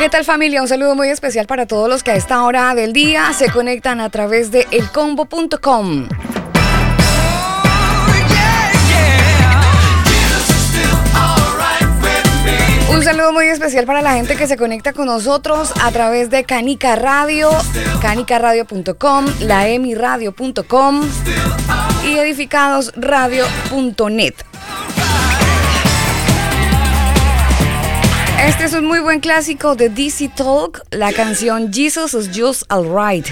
¿Qué tal familia? Un saludo muy especial para todos los que a esta hora del día se conectan a través de elcombo.com. Un saludo muy especial para la gente que se conecta con nosotros a través de Canica Radio, canicaradio.com, laemiradio.com y edificadosradio.net. Este es un muy buen clásico de DC Talk, la canción Jesus is Just Alright.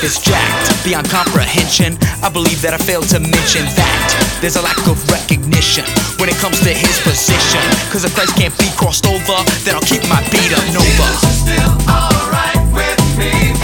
That's jacked beyond comprehension. I believe that I failed to mention that there's a lack of recognition when it comes to his position. Cause if Christ can't be crossed over, then I'll keep my beat up Nova. back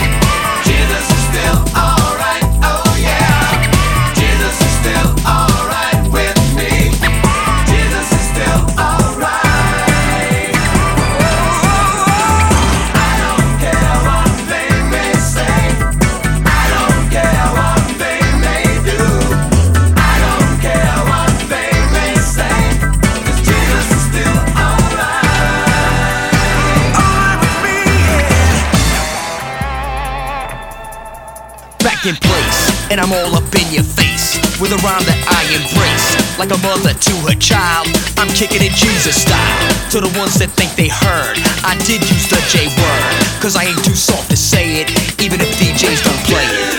Like a mother to her child, I'm kicking it Jesus style. To the ones that think they heard, I did use the J word, cause I ain't too soft to say it, even if DJs don't play it.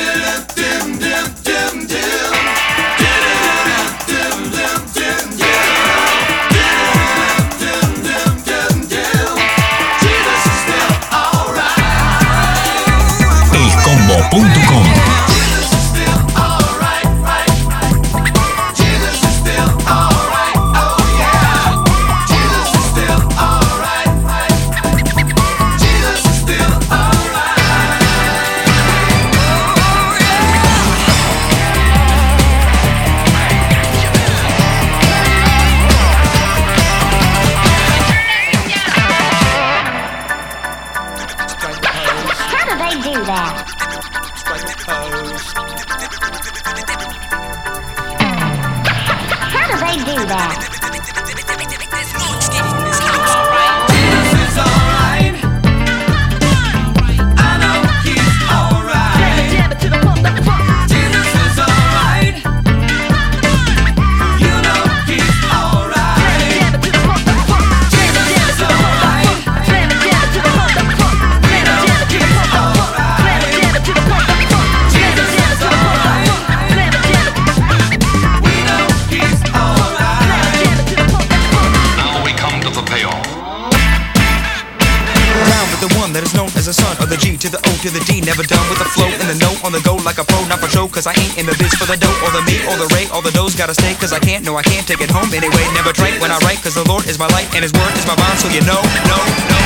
The O to the D. Never done with the flow and the note on the go like a pro, not for show. Cause I ain't in the biz for the dough or the meat or the ray or the doughs. Gotta stay cause I can't, no, I can't take it home anyway. Never drink when I write cause the Lord is my light and his word is my bond. So you know, no, no,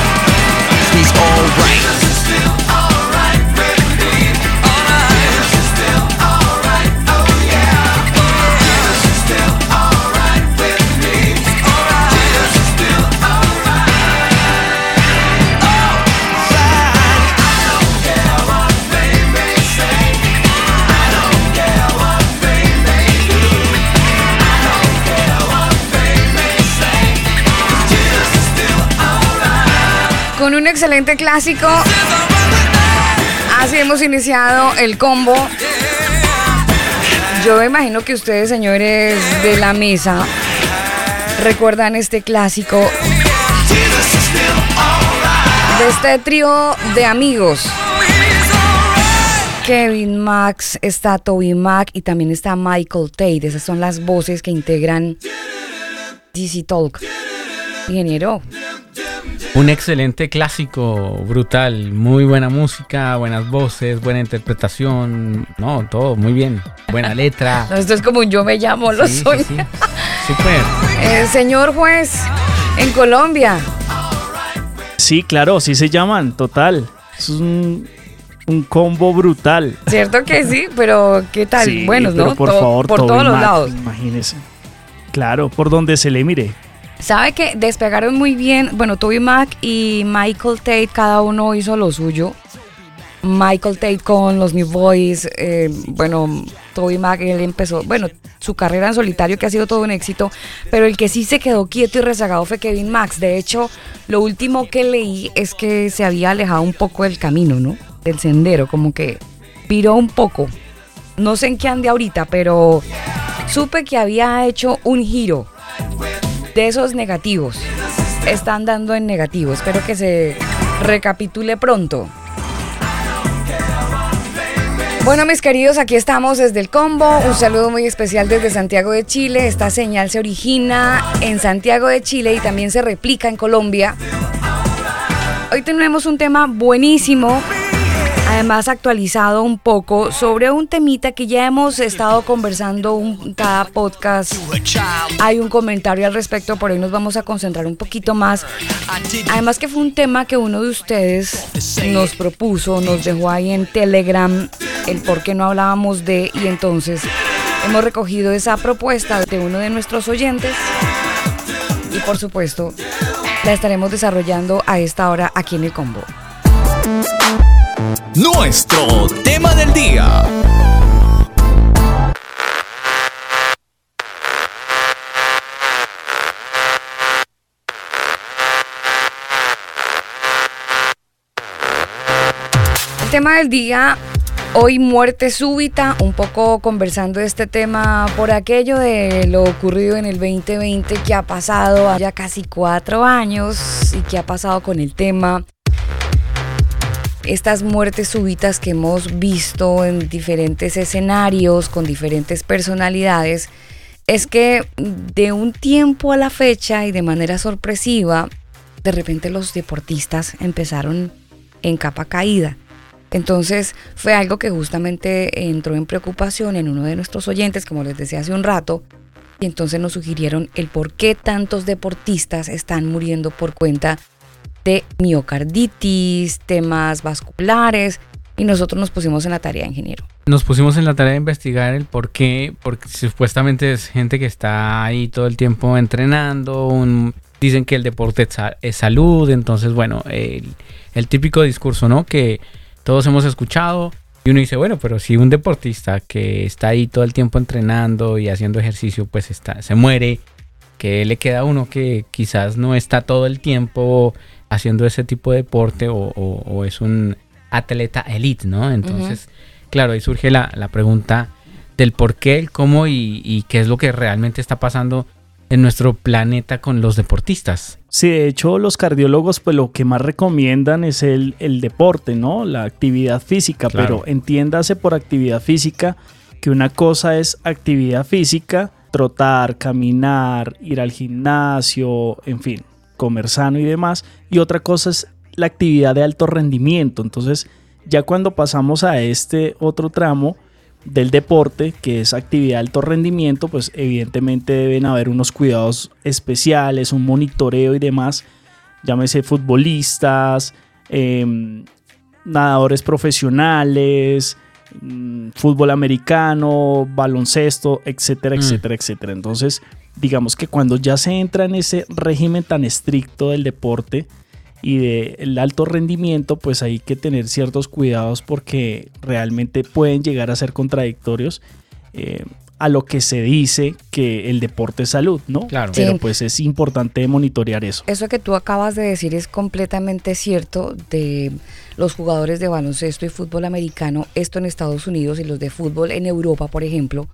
he's alright. Alright. Excelente clásico. Así hemos iniciado el combo. Yo me imagino que ustedes, señores de la mesa, recuerdan este clásico de este trío de amigos. Kevin Max, está Toby Mac y también está Michael Tate. Esas son las voces que integran DC Talk. Ingeniero, Un excelente clásico, brutal, muy buena música, buenas voces, buena interpretación, no, todo muy bien, buena letra. no, esto es como un yo me llamo, lo Sí, soy. sí. Súper. Eh, señor juez, en Colombia, Sí, claro, sí se llaman, total. Es un, un combo brutal. ¿cierto que sí? Pero ¿qué tal? Sí, Buenos, pero ¿no? Por To- favor, por todos los lados. Imagínese. Claro, por donde se le mire. ¿Sabe que despegaron muy bien? Bueno, Toby Mac y Michael Tate, cada uno hizo lo suyo. Michael Tate con los New Boys, eh, bueno, Toby Mac, él empezó, bueno, su carrera en solitario que ha sido todo un éxito, pero el que sí se quedó quieto y rezagado fue Kevin Max. De hecho, lo último que leí es que se había alejado un poco del camino, ¿no? Del sendero, como que piró un poco. No sé en qué ande ahorita, pero supe que había hecho un giro de esos negativos. Están dando en negativo. Espero que se recapitule pronto. Bueno, mis queridos, aquí estamos desde el combo. Un saludo muy especial desde Santiago de Chile. Esta señal se origina en Santiago de Chile y también se replica en Colombia. Hoy tenemos un tema buenísimo, además actualizado un poco sobre un temita que ya hemos estado conversando un, cada podcast. Hay un comentario al respecto, por hoy nos vamos a concentrar un poquito más. Además que fue un tema que uno de ustedes nos propuso, nos dejó ahí en Telegram el por qué no hablábamos de y entonces hemos recogido esa propuesta de uno de nuestros oyentes y por supuesto la estaremos desarrollando a esta hora aquí en el combo. Nuestro tema del día. El tema del día, hoy muerte súbita, un poco conversando este tema por aquello de lo ocurrido en el 2020 que ha pasado ya casi cuatro años y que ha pasado con el tema. Estas muertes súbitas que hemos visto en diferentes escenarios, con diferentes personalidades, es que de un tiempo a la fecha y de manera sorpresiva, de repente los deportistas empezaron en capa caída. Entonces fue algo que justamente entró en preocupación en uno de nuestros oyentes, como les decía hace un rato, y entonces nos sugirieron el por qué tantos deportistas están muriendo por cuenta de miocarditis, temas vasculares, y nosotros nos pusimos en la tarea, ingeniero. Nos pusimos en la tarea de investigar el por qué, porque supuestamente es gente que está ahí todo el tiempo entrenando, dicen que el deporte es, sa- es salud, entonces bueno, el, el típico discurso, ¿no? Que todos hemos escuchado y uno dice, bueno, pero si un deportista que está ahí todo el tiempo entrenando y haciendo ejercicio, pues está, se muere, que le queda uno que quizás no está todo el tiempo haciendo ese tipo de deporte o, o- o es un atleta elite, ¿no? Entonces, claro, ahí surge la, la pregunta del por qué, el cómo y, y qué es lo que realmente está pasando en nuestro planeta con los deportistas. Sí, de hecho los cardiólogos pues lo que más recomiendan es el, el deporte, ¿no? La actividad física, Claro. pero entiéndase por actividad física que una cosa es actividad física, trotar, caminar, ir al gimnasio, en fin, comer sano y demás, y otra cosa es la actividad de alto rendimiento. Entonces, ya cuando pasamos a este otro tramo, del deporte, que es actividad de alto rendimiento, pues evidentemente deben haber unos cuidados especiales, un monitoreo y demás, llámese futbolistas, em, nadadores profesionales, mm, fútbol americano, baloncesto, etcétera, Mm. etcétera, etcétera. Entonces, digamos que cuando ya se entra en ese régimen tan estricto del deporte, y del alto rendimiento, pues hay que tener ciertos cuidados porque realmente pueden llegar a ser contradictorios. Eh, a lo que se dice que el deporte es salud, ¿no? Claro. Pero Sí. pues es importante monitorear eso. Eso que tú acabas de decir es completamente cierto de los jugadores de baloncesto y fútbol americano, esto en Estados Unidos y los de fútbol en Europa, por ejemplo,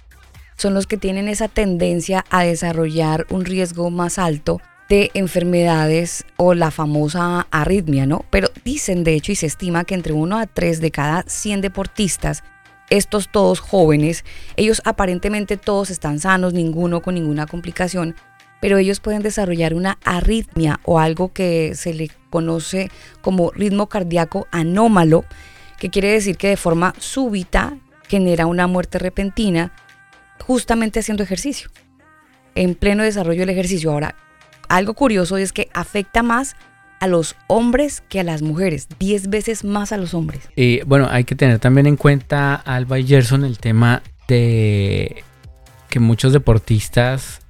son los que tienen esa tendencia a desarrollar un riesgo más alto de enfermedades o la famosa arritmia, ¿no? Pero dicen de hecho y se estima que entre 1 a 3 de cada 100 deportistas estos todos jóvenes, ellos aparentemente todos están sanos, ninguno con ninguna complicación, pero ellos pueden desarrollar una arritmia o algo que se le conoce como ritmo cardíaco anómalo, que quiere decir que de forma súbita genera una muerte repentina justamente haciendo ejercicio, en pleno desarrollo del ejercicio. Ahora, algo curioso es que afecta más a los hombres que a las mujeres, 10 veces más a los hombres. Y bueno, hay que tener también en cuenta, Alba y Gerson, el tema de que muchos deportistas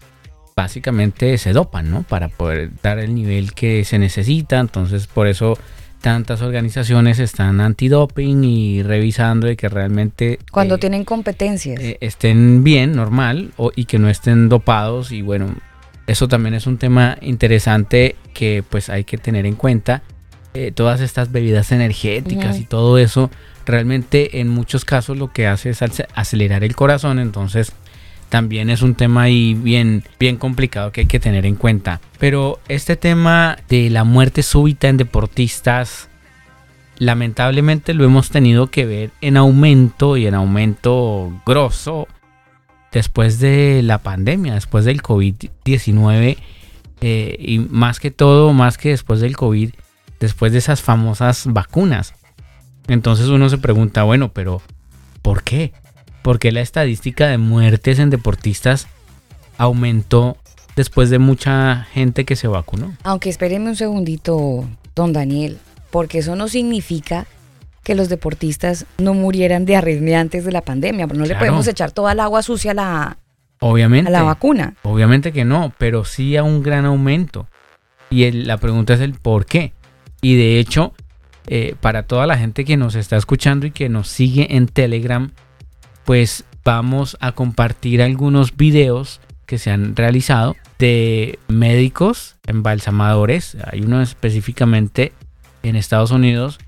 básicamente se dopan, ¿no? Para poder dar el nivel que se necesita. Entonces, por eso tantas organizaciones están antidoping y revisando de que realmente Cuando eh, tienen competencias. eh, estén bien, normal, o- y que no estén dopados. Y bueno, eso también es un tema interesante que pues hay que tener en cuenta. Eh, todas estas bebidas energéticas y todo eso, realmente en muchos casos lo que hace es ace- acelerar el corazón. Entonces también es un tema ahí bien, bien complicado que hay que tener en cuenta. Pero este tema de la muerte súbita en deportistas, lamentablemente lo hemos tenido que ver en aumento y en aumento grosso después de la pandemia, después del COVID-19 eh, y más que todo, más que después del COVID, después de esas famosas vacunas. Entonces uno se pregunta, bueno, pero ¿por qué? ¿Por qué la estadística de muertes en deportistas aumentó después de mucha gente que se vacunó? Aunque espéreme un segundito, don Daniel, porque eso no significa que los deportistas no murieran de arritmia antes de la pandemia. No le podemos echar toda el agua sucia a la, Obviamente. a la vacuna. Obviamente que no, pero sí a un gran aumento. Y el- la pregunta es el por qué. Y de hecho, eh, para toda la gente que nos está escuchando y que nos sigue en Telegram, pues vamos a compartir algunos videos que se han realizado de médicos embalsamadores. Hay uno específicamente en Estados Unidos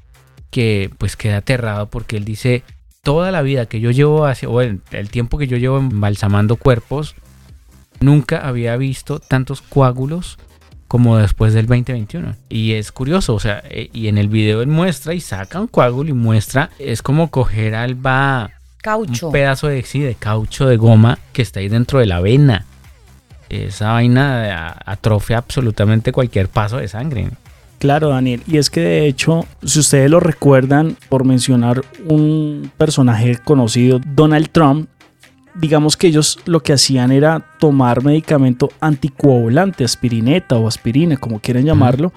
que pues queda aterrado porque él dice toda la vida que yo llevo hacia, o el, el tiempo que yo llevo embalsamando cuerpos, nunca había visto tantos coágulos como después del 2021. Y es curioso, o sea, eh, y en el video él muestra y saca un coágulo y muestra, es como coger alba Caucho. un pedazo de, sí, de caucho de goma que está ahí dentro de la vena. Esa vaina atrofia absolutamente cualquier paso de sangre. Claro, Daniel. Y es que de hecho, si ustedes lo recuerdan, por mencionar un personaje conocido, Donald Trump, digamos que ellos lo que hacían era tomar medicamento anticoagulante, aspirineta o aspirina, como quieran llamarlo,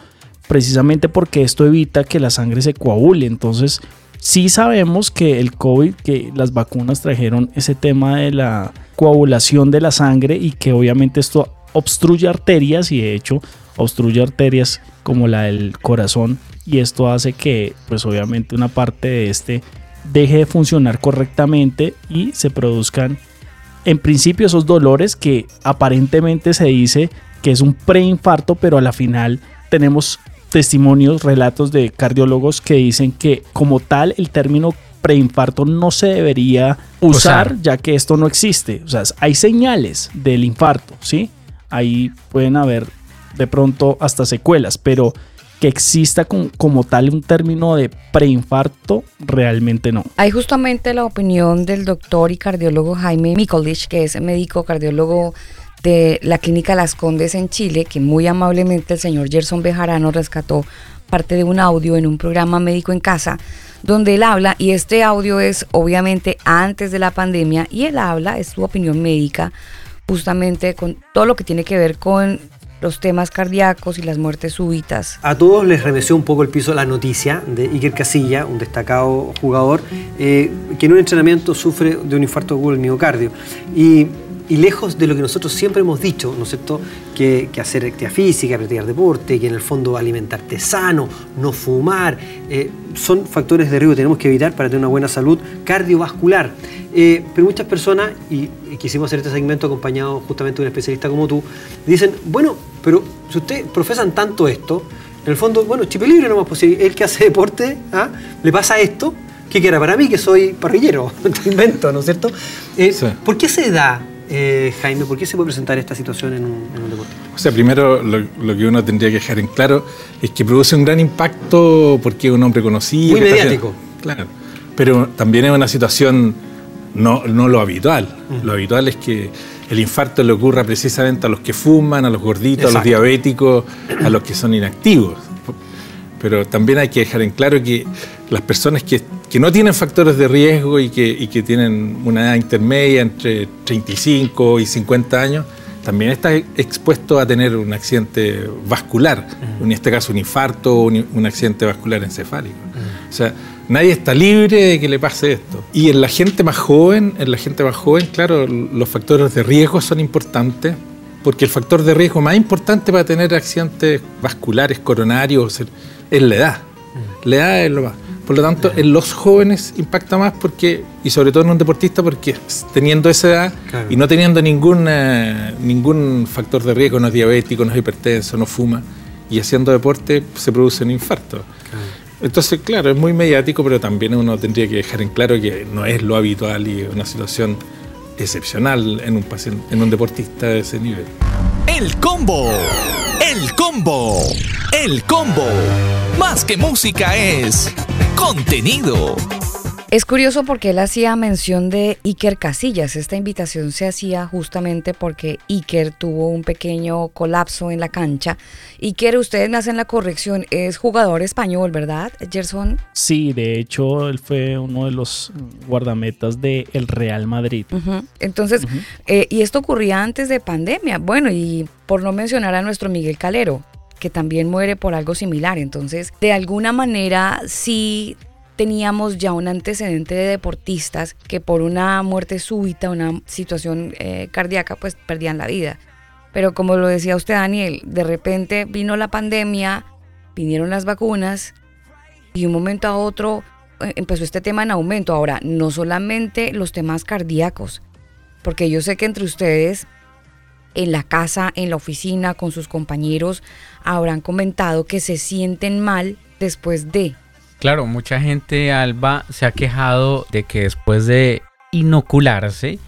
precisamente porque esto evita que la sangre se coagule. Entonces, sí sabemos que el COVID, que las vacunas trajeron ese tema de la coagulación de la sangre y que obviamente esto obstruye arterias y de hecho obstruye arterias como la del corazón y esto hace que pues obviamente una parte de este deje de funcionar correctamente y se produzcan en principio esos dolores que aparentemente se dice que es un preinfarto pero a la final tenemos testimonios, relatos de cardiólogos que dicen que como tal el término preinfarto no se debería usar, Usar. ya que esto no existe. O sea, hay señales del infarto, ¿sí? Ahí pueden haber de pronto hasta secuelas, pero que exista con- como tal un término de preinfarto, realmente no. Hay justamente la opinión del doctor y cardiólogo Jaime Mikulich, que es médico cardiólogo de la Clínica Las Condes en Chile, que muy amablemente el señor Gerson Bejarano rescató parte de un audio en un programa médico en casa, donde él habla, y este audio es obviamente antes de la pandemia, y él habla, es su opinión médica, justamente con todo lo que tiene que ver con los temas cardíacos y las muertes súbitas. A todos les remeció un poco el piso la noticia de Iker Casilla, un destacado jugador, eh, que en un entrenamiento sufre de un infarto agudo del miocardio. Y y lejos de lo que nosotros siempre hemos dicho, ¿no es cierto? Que, que hacer actividad física, practicar deporte, que en el fondo alimentarte sano, no fumar, eh, son factores de riesgo que tenemos que evitar para tener una buena salud cardiovascular. Eh, pero muchas personas, y, y quisimos hacer este segmento acompañado justamente de un especialista como tú, dicen, bueno, pero si ustedes profesan tanto esto, en el fondo, bueno, chip libre nomás, pues si el que hace deporte, ¿ah? le pasa esto, ¿qué quiera para mí que soy parrillero? Te invento, ¿no es cierto? Eh, Sí. ¿Por qué se da, eh, Jaime, por qué se puede presentar esta situación en un, en un deportista? O sea, primero lo, lo que uno tendría que dejar en claro es que produce un gran impacto porque es un hombre conocido. Muy mediático. haciendo- claro. Pero también es una situación no, no lo habitual. Mm. Lo habitual es que el infarto le ocurra precisamente a los que fuman, a los gorditos, a los diabéticos, a los que son inactivos. Pero también hay que dejar en claro que las personas que, que no tienen factores de riesgo y que, y que tienen una edad intermedia entre 35 y 50 años, también está expuesto a tener un accidente vascular, en este caso un infarto o un, un accidente vascular encefálico. O sea, nadie está libre de que le pase esto. Y en la gente más joven, en la gente más joven, claro, los factores de riesgo son importantes, porque el factor de riesgo más importante para tener accidentes vasculares, coronarios, es la edad. La edad es lo más. Por lo tanto, en los jóvenes impacta más porque, y sobre todo en un deportista, porque teniendo esa edad Claro. y no teniendo ningún, ningún factor de riesgo, no es diabético, no es hipertenso, no fuma, y haciendo deporte se produce un infarto. Entonces, claro, es muy mediático, pero también uno tendría que dejar en claro que no es lo habitual y una situación excepcional en un, paciente, en un deportista de ese nivel. El combo. El combo. El combo. Más que música es contenido. Es curioso porque él hacía mención de Iker Casillas. Esta invitación se hacía justamente porque Iker tuvo un pequeño colapso en la cancha. Iker, ustedes me hacen la corrección, es jugador español, ¿verdad, Gerson? Sí, de hecho, él fue uno de los guardametas del Real Madrid. Entonces, eh, y esto ocurría antes de pandemia. Bueno, y por no mencionar a nuestro Miguel Calero, que también muere por algo similar. Entonces, de alguna manera, sí teníamos ya un antecedente de deportistas que por una muerte súbita, una situación eh, cardíaca, pues perdían la vida. Pero como lo decía usted, Daniel, de repente vino la pandemia, vinieron las vacunas y de un momento a otro eh, empezó este tema en aumento. Ahora, no solamente los temas cardíacos, porque yo sé que entre ustedes, en la casa, en la oficina, con sus compañeros, habrán comentado que se sienten mal después de. Claro, mucha gente, Alba, se ha quejado de que después de inocularse,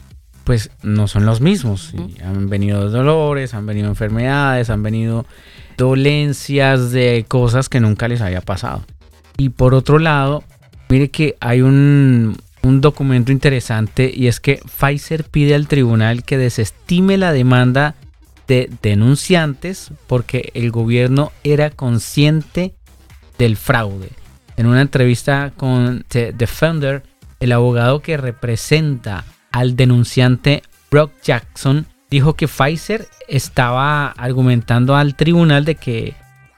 pues no son los mismos. Y han venido dolores, han venido enfermedades, han venido dolencias de cosas que nunca les había pasado. Y por otro lado, mire que hay un, un documento interesante y es que Pfizer pide al tribunal que desestime la demanda de denunciantes porque el gobierno era consciente del fraude. En una entrevista con The Defender, el abogado que representa al denunciante Brock Jackson dijo que Pfizer estaba argumentando al tribunal de que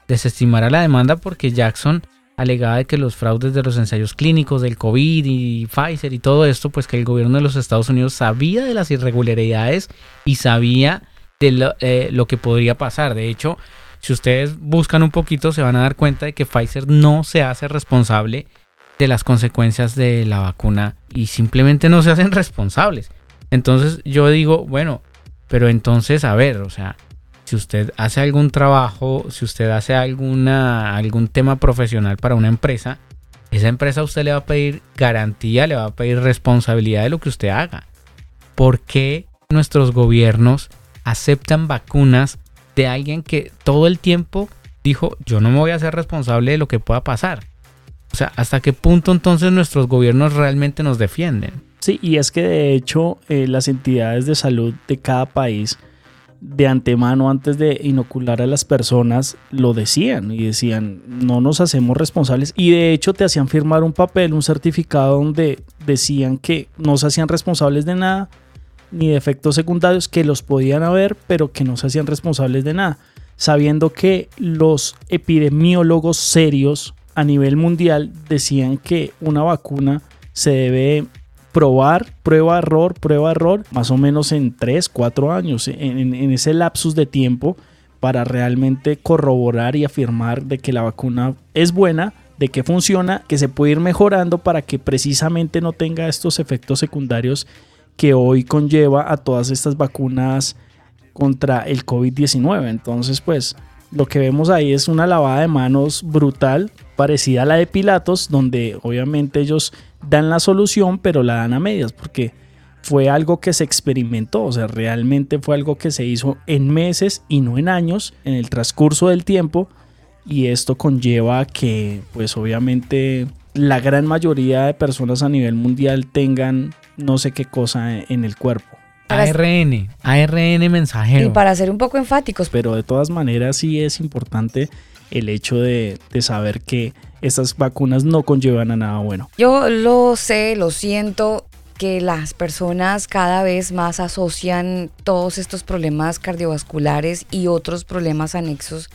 desestimara la demanda porque Jackson alegaba de que los fraudes de los ensayos clínicos del COVID y Pfizer y todo esto, pues que el gobierno de los Estados Unidos sabía de las irregularidades y sabía de lo, eh, lo que podría pasar. De hecho, si ustedes buscan un poquito, se van a dar cuenta de que Pfizer no se hace responsable de las consecuencias de la vacuna y simplemente no se hacen responsables. Entonces yo digo, bueno, pero entonces, a ver, o sea, si usted hace algún trabajo, si usted hace alguna, algún tema profesional para una empresa, esa empresa a usted le va a pedir garantía, le va a pedir responsabilidad de lo que usted haga. ¿Por qué nuestros gobiernos aceptan vacunas de alguien que todo el tiempo dijo, yo no me voy a hacer responsable de lo que pueda pasar? O sea, ¿hasta qué punto entonces nuestros gobiernos realmente nos defienden? Sí, y es que de hecho eh, las entidades de salud de cada país de antemano antes de inocular a las personas lo decían y decían no nos hacemos responsables y de hecho te hacían firmar un papel, un certificado donde decían que no se hacían responsables de nada ni de efectos secundarios que los podían haber pero que no se hacían responsables de nada sabiendo que los epidemiólogos serios a nivel mundial decían que una vacuna se debe probar, prueba, error, prueba, error, más o menos en 3, 4 años, en, en- ese lapsus de tiempo para realmente corroborar y afirmar de que la vacuna es buena, de que funciona, que se puede ir mejorando para que precisamente no tenga estos efectos secundarios que hoy conlleva a todas estas vacunas contra el COVID-19. Entonces, pues lo que vemos ahí es una lavada de manos brutal, parecida a la de Pilatos, donde obviamente ellos dan la solución, pero la dan a medias, porque fue algo que se experimentó, o sea, realmente fue algo que se hizo en meses y no en años, en el transcurso del tiempo, y esto conlleva que, pues obviamente, la gran mayoría de personas a nivel mundial tengan no sé qué cosa en el cuerpo. ARN, ARN mensajero. Y para ser un poco enfáticos, Pero de todas maneras sí es importante el hecho de, de saber que estas vacunas no conllevan a nada bueno. yo lo sé, lo siento, que las personas cada vez más asocian todos estos problemas cardiovasculares y otros problemas anexos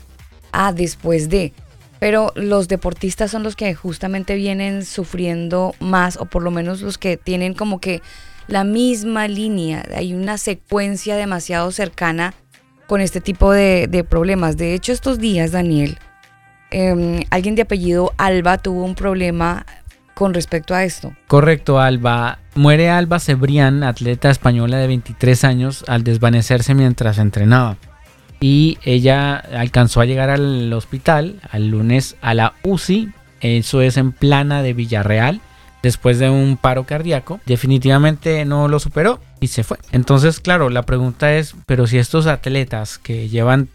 a después de. Pero los deportistas son los que justamente vienen sufriendo más, o por lo menos los que tienen como que la misma línea. Hay una secuencia demasiado cercana con este tipo de, problemas. De hecho, estos días, Daniel, em, alguien de apellido Alba tuvo un problema con respecto a esto. Correcto, Alba. Muere Alba Cebrián, atleta española de 23 años, al desvanecerse mientras entrenaba. Y ella alcanzó a llegar al hospital al lunes a la UCI, eso es en Plana de Villarreal, después de un paro cardíaco. Definitivamente no lo superó y se fue. Entonces, claro, la pregunta es, pero si estos atletas que llevan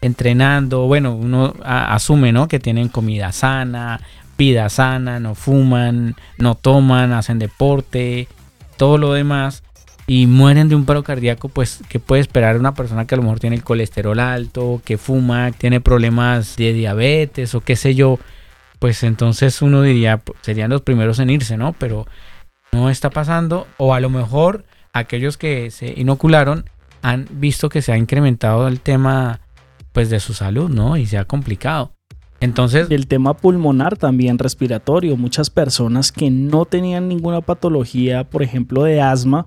entrenando, bueno, uno asume, ¿no? Que tienen comida sana, vida sana, no fuman, no toman, hacen deporte, todo lo demás y mueren de un paro cardíaco, pues ¿qué puede esperar una persona que a lo mejor tiene el colesterol alto, que fuma, tiene problemas de diabetes o qué sé yo? Pues entonces uno diría, pues, serían los primeros en irse, ¿no? Pero no está pasando o a lo mejor aquellos que se inocularon han visto que se ha incrementado el tema pues de su salud, ¿no? Y se ha complicado. Entonces, El tema pulmonar también respiratorio. Muchas personas que no tenían ninguna patología, por ejemplo, de asma,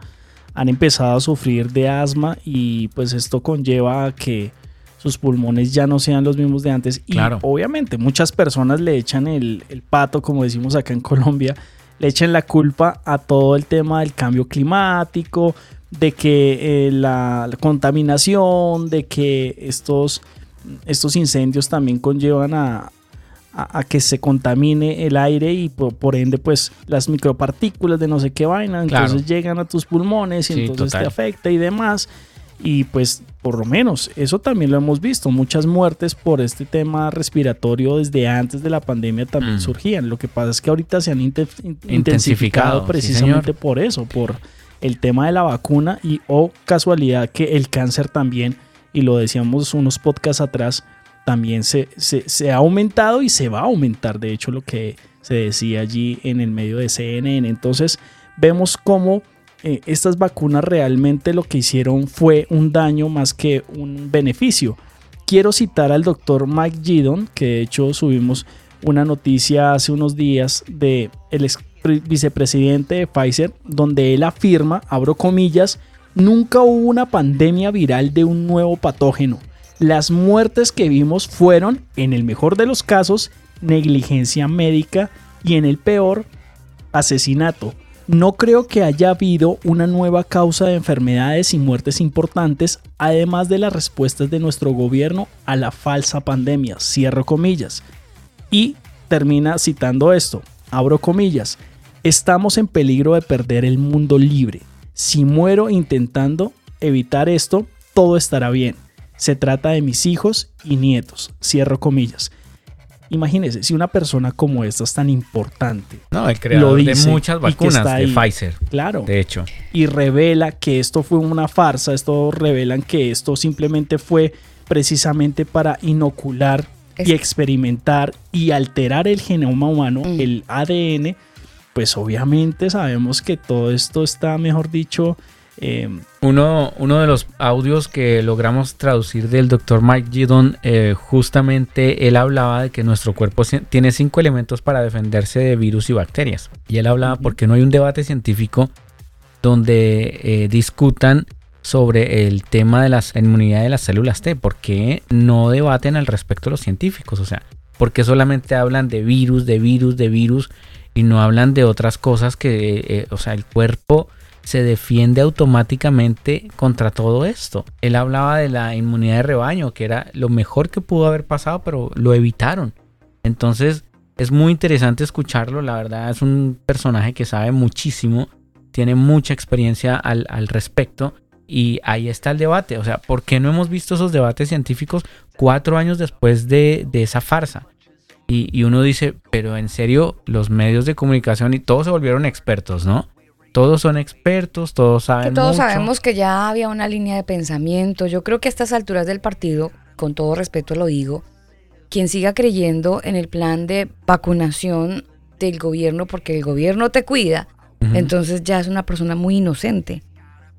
han empezado a sufrir de asma y pues esto conlleva a que sus pulmones ya no sean los mismos de antes. Y Claro. obviamente muchas personas le echan el, el pato, como decimos acá en Colombia, le echan la culpa a todo el tema del cambio climático, de que eh, la, la contaminación, de que estos, estos incendios también conllevan a, a, a que se contamine el aire y por, por ende pues las micropartículas de no sé qué vaina, Claro. entonces llegan a tus pulmones y Sí, entonces total. te afecta y demás. Y pues por lo menos eso también lo hemos visto, muchas muertes por este tema respiratorio desde antes de la pandemia también Mm. surgían. Lo que pasa es que ahorita se han inte- in- Intensificado, precisamente por eso, por el tema de la vacuna y o casualidad que el cáncer también, y lo decíamos unos podcasts atrás, también se, se, ha aumentado y se va a aumentar, de hecho, lo que se decía allí en el medio de CNN. Entonces, vemos cómo eh, estas vacunas realmente lo que hicieron fue un daño más que un beneficio. Quiero citar al doctor Mike Gidon, que de hecho subimos una noticia hace unos días de el ex pre- vicepresidente de Pfizer, donde él afirma, abro comillas, nunca hubo una pandemia viral de un nuevo patógeno. Las muertes que vimos fueron, en el mejor de los casos, negligencia médica y en el peor, asesinato. No creo que haya habido una nueva causa de enfermedades y muertes importantes, además de las respuestas de nuestro gobierno a la falsa pandemia. Cierro comillas. Y termina citando esto. Abro comillas. Estamos en peligro de perder el mundo libre. Si muero intentando evitar esto, todo estará bien. Se trata de mis hijos y nietos. Cierro comillas. Imagínense, si una persona como esta es tan importante, no, el creador dice de muchas vacunas está de ahí. Pfizer, claro, de hecho. y revela que esto fue una farsa, esto revelan que esto simplemente fue precisamente para inocular Es- y experimentar y alterar el genoma humano, Mm. el ADN, pues obviamente sabemos que todo esto está, mejor dicho, Eh, Uno, uno de los audios que logramos traducir del doctor Mike Gidon, eh, justamente él hablaba de que nuestro cuerpo tiene cinco elementos para defenderse de virus y bacterias. Y él hablaba porque no hay un debate científico donde eh, discutan sobre el tema de la inmunidad de las células T. ¿Por qué no debaten al respecto los científicos? O sea, ¿por qué solamente hablan de virus, de virus, de virus y no hablan de otras cosas que, eh, o sea, el cuerpo se defiende automáticamente contra todo esto. Él hablaba de la inmunidad de rebaño, que era lo mejor que pudo haber pasado, pero lo evitaron. Entonces, es muy interesante escucharlo, la verdad es un personaje que sabe muchísimo, tiene mucha experiencia al, respecto y ahí está el debate. O sea, ¿por qué no hemos visto esos debates científicos cuatro años después de, esa farsa? Y uno dice, pero en serio, los medios de comunicación y todos se volvieron expertos, ¿no? Todos son expertos, todos saben. Que todos mucho. sabemos que ya había una línea de pensamiento. Yo creo que a estas alturas del partido, con todo respeto lo digo, quien siga creyendo en el plan de vacunación del gobierno, porque el gobierno te cuida, entonces ya es una persona muy inocente.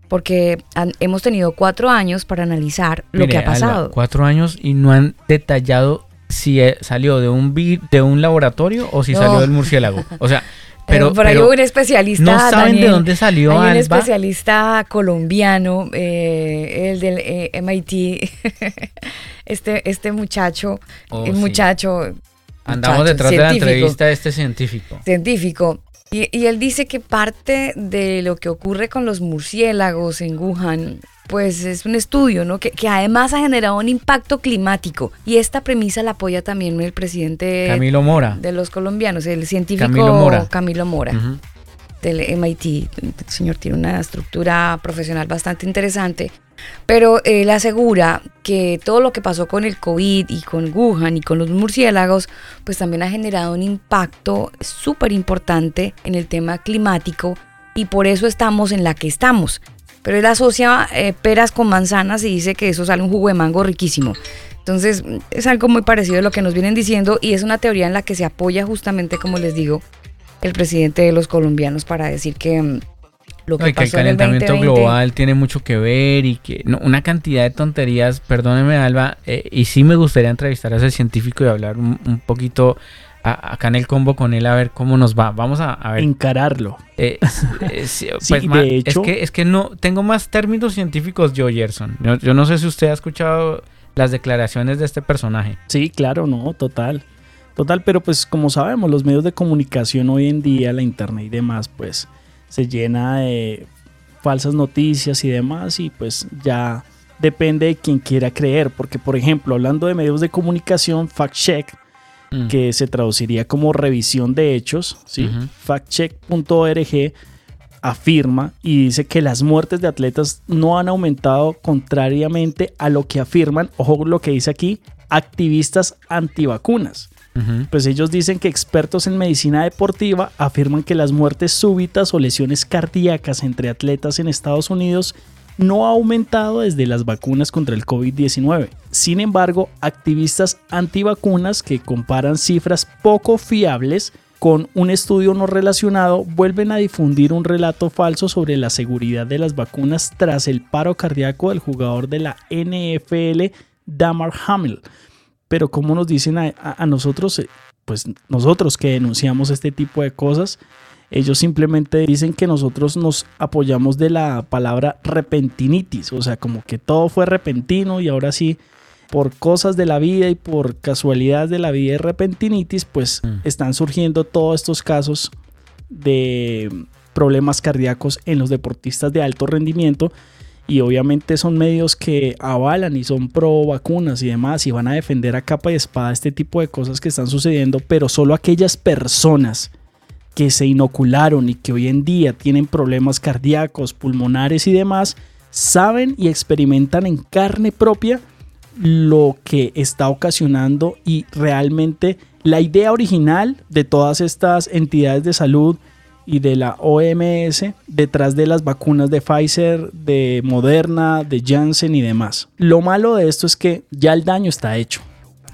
Porque han- hemos tenido cuatro años para analizar lo que ha pasado. cuatro años y no han detallado si eh, salió de un de un laboratorio o si No. salió del murciélago. O sea, pero, por ahí pero hubo un especialista. no saben de dónde salió Hay un especialista colombiano, eh, el del eh, MIT, este, este muchacho, Oh, el sí. muchacho. andamos muchacho, detrás de la entrevista de este científico. Científico. Y, y él dice que parte de lo que ocurre con los murciélagos en Wuhan, pues es un estudio, ¿no? Que, que además ha generado un impacto climático. Y esta premisa la apoya también el presidente Camilo Mora. de los colombianos, el científico Camilo Mora. Camilo Mora del MIT. El señor tiene una estructura profesional bastante interesante, pero él asegura que todo lo que pasó con el COVID y con Wuhan y con los murciélagos, pues también ha generado un impacto súper importante en el tema climático y por eso estamos en la que estamos. Pero él asocia eh, peras con manzanas y dice que eso sale un jugo de mango riquísimo. Entonces es algo muy parecido a lo que nos vienen diciendo y es una teoría en la que se apoya justamente, como les digo, el presidente de los colombianos para decir que mm, lo que No, y que el pasó en el calentamiento 2020 global tiene mucho que ver y que no, una cantidad de tonterías, perdóneme Alba, eh, y sí me gustaría entrevistar a ese científico y hablar un, un poquito a- acá en el combo con él a ver cómo nos va. Vamos a, a ver. encararlo. Eh, eh, sí, Sí, pues, de hecho- es que es que no tengo más términos científicos yo, Gerson. Yo, yo no sé si usted ha escuchado las declaraciones de este personaje. Sí, claro, no, total. Total, pero pues como sabemos, los medios de comunicación hoy en día, la internet y demás, pues se llena de falsas noticias y demás y pues ya depende de quien quiera creer, porque por ejemplo, hablando de medios de comunicación, fact check, Mm. que se traduciría como revisión de hechos, ¿sí? Factcheck.org afirma y dice que las muertes de atletas no han aumentado contrariamente a lo que afirman, ojo lo que dice aquí, activistas antivacunas. Pues ellos dicen que expertos en medicina deportiva afirman que las muertes súbitas o lesiones cardíacas entre atletas en Estados Unidos no ha aumentado desde las vacunas contra el COVID-19. Sin embargo, activistas antivacunas que comparan cifras poco fiables con un estudio no relacionado vuelven a difundir un relato falso sobre la seguridad de las vacunas tras el paro cardíaco del jugador de la NFL Damar Hamlin. Pero como nos dicen a, a- a nosotros, eh, pues nosotros que denunciamos este tipo de cosas, ellos simplemente dicen que nosotros nos apoyamos de la palabra repentinitis, o sea, como que todo fue repentino y ahora sí, por cosas de la vida y por casualidades de la vida y repentinitis, pues Mm. están surgiendo todos estos casos de problemas cardíacos en los deportistas de alto rendimiento y obviamente son medios que avalan y son pro vacunas y demás y van a defender a capa y espada este tipo de cosas que están sucediendo, pero solo aquellas personas que se inocularon y que hoy en día tienen problemas cardíacos, pulmonares y demás, saben y experimentan en carne propia lo que está ocasionando y realmente la idea original de todas estas entidades de salud y de la OMS detrás de las vacunas de Pfizer, de Moderna, de Janssen y demás. Lo malo de esto es que ya el daño está hecho.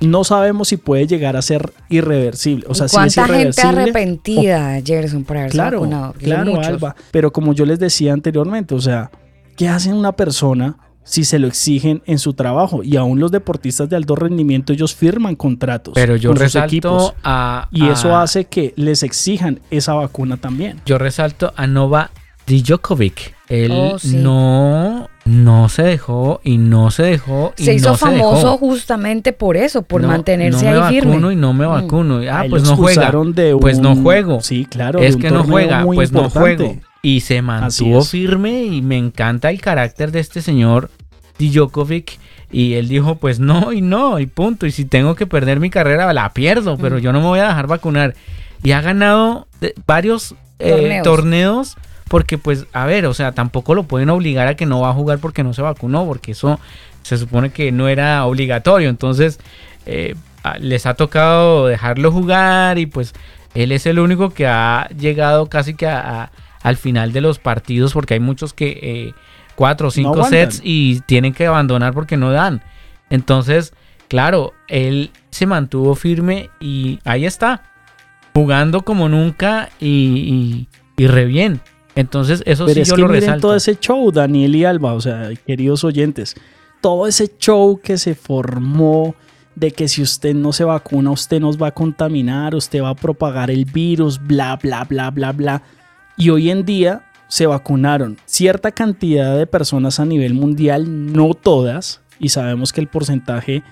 No sabemos si puede llegar a ser irreversible. O sea, si es ¿Cuánta gente irreversible, arrepentida, Gerson, por haberse Claro, vacunado? Claro, muchos. Alba. Pero como yo les decía anteriormente, o sea, ¿qué hace una persona si se lo exigen en su trabajo? Y aún los deportistas de alto rendimiento, ellos firman contratos Pero yo con sus resalto equipos. a, Y eso hace que les exijan esa vacuna también. Yo resalto a Nova Djokovic. Él Oh, sí. no, no se dejó y no se dejó. Y Se hizo no se famoso dejó. justamente por eso, por No- mantenerse no me ahí firme. vacuno y no me Mm. vacuno. Ah, pues no juega. de Pues no juego. Sí, claro. es que no juega, pues no juego. Y se mantuvo firme y me encanta el carácter de este señor Djokovic. Y él dijo, pues no y no, y punto. Y si tengo que perder mi carrera, la pierdo, Mm. pero yo no me voy a dejar vacunar. Y ha ganado varios eh, Torneos. Porque pues, a ver, o sea, tampoco lo pueden obligar a que no va a jugar porque no se vacunó, porque eso se supone que no era obligatorio. Entonces, eh, les ha tocado dejarlo jugar y pues él es el único que ha llegado casi que a- a- al final de los partidos porque hay muchos que eh, cuatro o cinco sets y tienen que abandonar porque no dan. Entonces, claro, él se mantuvo firme y ahí está, jugando como nunca y, y, y re bien. Entonces, eso Pero sí es yo que lo miren resalto. todo ese show, Daniel y Alba, o sea, queridos oyentes, todo ese show que se formó de que si usted no se vacuna, usted nos va a contaminar, usted va a propagar el virus, bla, bla, bla, bla, bla. Y hoy en día se vacunaron cierta cantidad de personas a nivel mundial, no todas, y sabemos que el porcentaje,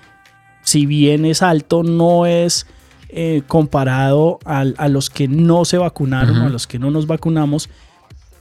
si bien es alto, no es eh, comparado a los que no se vacunaron, Ujú. a los que no nos vacunamos,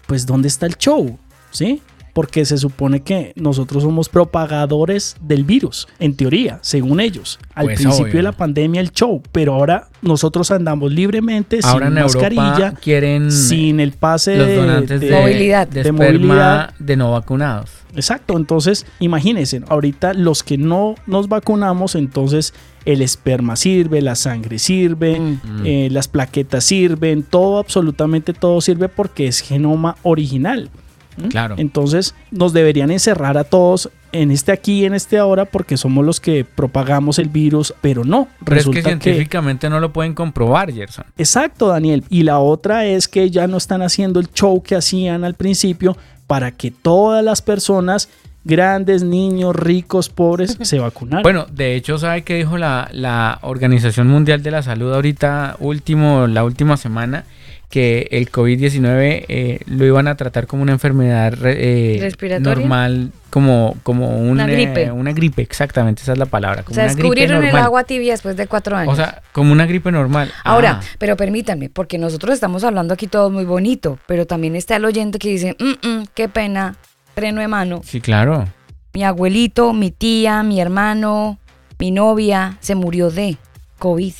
pues ¿dónde está el show? ¿Sí? Porque se supone que nosotros somos propagadores del virus, en teoría, según ellos. Al Pues, principio obvio. de la pandemia el show, pero ahora nosotros andamos libremente Ahora sin en mascarilla, Europa quieren sin el pase los de, donantes de, de- Movilidad. de de esperma movilidad. de no vacunados. Exacto, entonces imagínense, ahorita los que no nos vacunamos, entonces el esperma sirve, la sangre sirve, Mm. eh, las plaquetas sirven, todo, absolutamente todo sirve porque es genoma original. ¿M? Claro. Entonces nos deberían encerrar a todos en este aquí y en este ahora porque somos los que propagamos el virus, pero no. Pero es que resulta que científicamente no lo pueden comprobar, Gerson. Exacto, Daniel. Y la otra es que ya no están haciendo el show que hacían al principio para que todas las personas, grandes, niños, ricos, pobres, se vacunaran. Bueno, de hecho, ¿sabe qué dijo la, la Organización Mundial de la Salud ahorita, último, la última semana? Que el COVID-19 eh, lo iban a tratar como una enfermedad eh, normal, como, como un, Una eh, gripe. una gripe, exactamente, esa es la palabra. O Como sea, una gripe descubrieron el agua tibia después de cuatro años. O sea, como una gripe normal. Ahora, Ah, pero permítanme, porque nosotros estamos hablando aquí todo muy bonito, pero también está el oyente que dice, "Mm, mm, qué pena, freno de mano. sí, claro. Mi abuelito, mi tía, mi hermano, mi novia se murió de COVID.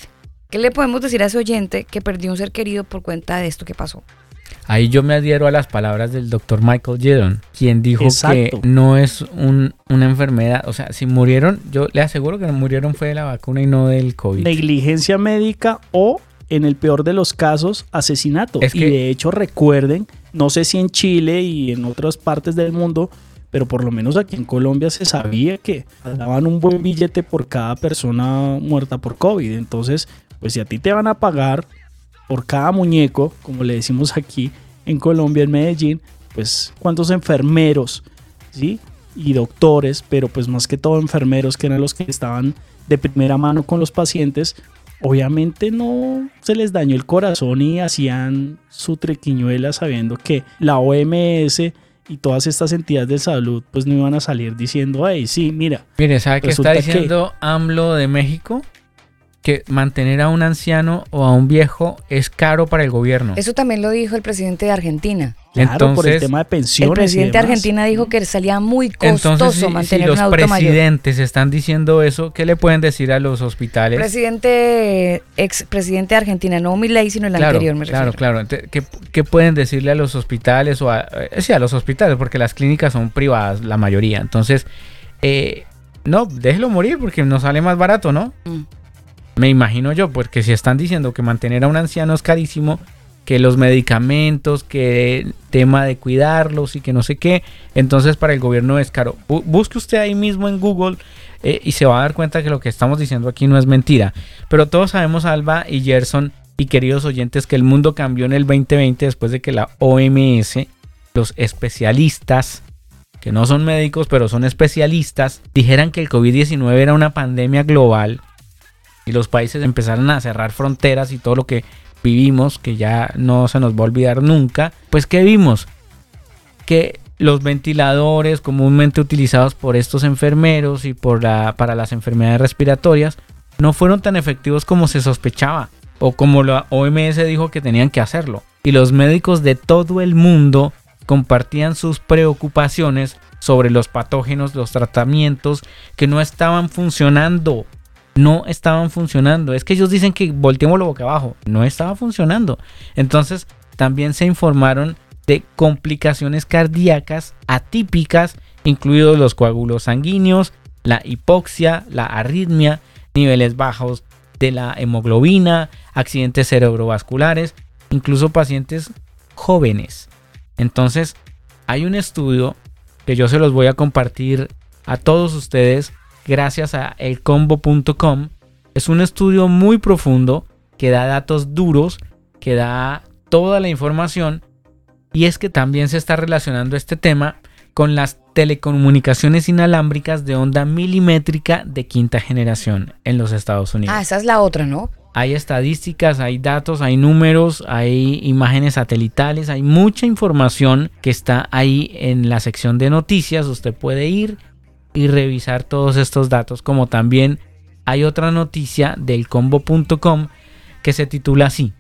¿Qué le podemos decir a ese oyente que perdió un ser querido por cuenta de esto que pasó? Ahí yo me adhiero a las palabras del doctor Michael Jedon, quien dijo Exacto. que no es un- una enfermedad. O sea, si murieron, yo le aseguro que murieron fue de la vacuna y no del COVID. Negligencia médica o, en el peor de los casos, asesinato. Es y de hecho, recuerden, no sé si en Chile y en otras partes del mundo, pero por lo menos aquí en Colombia se sabía que daban un buen billete por cada persona muerta por COVID. Entonces, pues si a ti te van a pagar por cada muñeco, como le decimos aquí en Colombia, en Medellín, pues cuántos enfermeros, ¿sí? Y doctores, pero pues más que todo enfermeros que eran los que estaban de primera mano con los pacientes, obviamente no se les dañó el corazón y hacían su trequiñuela sabiendo que la OMS y todas estas entidades de salud pues no iban a salir diciendo, hey, sí, mira, Mire, ¿sabe qué está que- diciendo AMLO de México? Que mantener a un anciano o a un viejo es caro para el gobierno. Eso también lo dijo el presidente de Argentina. claro, por el Entonces- tema de pensiones. El presidente y de. Argentina dijo que salía muy costoso Entonces, si, si mantener los un adulto mayor. presidentes están diciendo eso, ¿qué le pueden decir a los hospitales? Presidente, ex presidente de Argentina, no Milei, sino el claro, anterior, me claro, refiero. claro. ¿Qué, qué pueden decirle a los hospitales o a, eh, sí, a los hospitales? Porque las clínicas son privadas, la mayoría. Entonces, eh, no, déjelo morir porque nos sale más barato, ¿no? Mm. Me imagino yo, porque si están diciendo que mantener a un anciano es carísimo, que los medicamentos, que el tema de cuidarlos y que no sé qué, entonces para el gobierno es caro. Bu- busque usted ahí mismo en Google eh, y se va a dar cuenta que lo que estamos diciendo aquí no es mentira. Pero todos sabemos, Alba y Gerson y queridos oyentes, que el mundo cambió en el 2020 después de que la OMS, los especialistas que no son médicos, pero son especialistas, dijeran que el COVID-19 era una pandemia global y los países empezaron a cerrar fronteras y todo lo que vivimos, que ya no se nos va a olvidar nunca, pues ¿qué vimos? Que los ventiladores comúnmente utilizados por estos enfermeros y para las enfermedades respiratorias no fueron tan efectivos como se sospechaba o como la OMS dijo que tenían que hacerlo. Y los médicos de todo el mundo compartían sus preocupaciones sobre los patógenos, los tratamientos que no estaban funcionando. No estaban funcionando. Es que ellos dicen que volteemos boca abajo. No estaba funcionando. Entonces también se informaron de complicaciones cardíacas atípicas, incluidos los coágulos sanguíneos, la hipoxia, la arritmia, niveles bajos de la hemoglobina, accidentes cerebrovasculares, incluso pacientes jóvenes. Entonces, hay un estudio que yo se los voy a compartir a todos ustedes gracias a elcombo.com. Es un estudio muy profundo que da datos duros, que da toda la información y es que también se está relacionando este tema con las telecomunicaciones inalámbricas de onda milimétrica de quinta generación en los Estados Unidos. Ah, esa es la otra, ¿no? Hay estadísticas, hay datos, hay números, hay imágenes satelitales, hay mucha información que está ahí en la sección de noticias. Usted puede ir y revisar todos estos datos, como también hay otra noticia del combo.com que se titula así.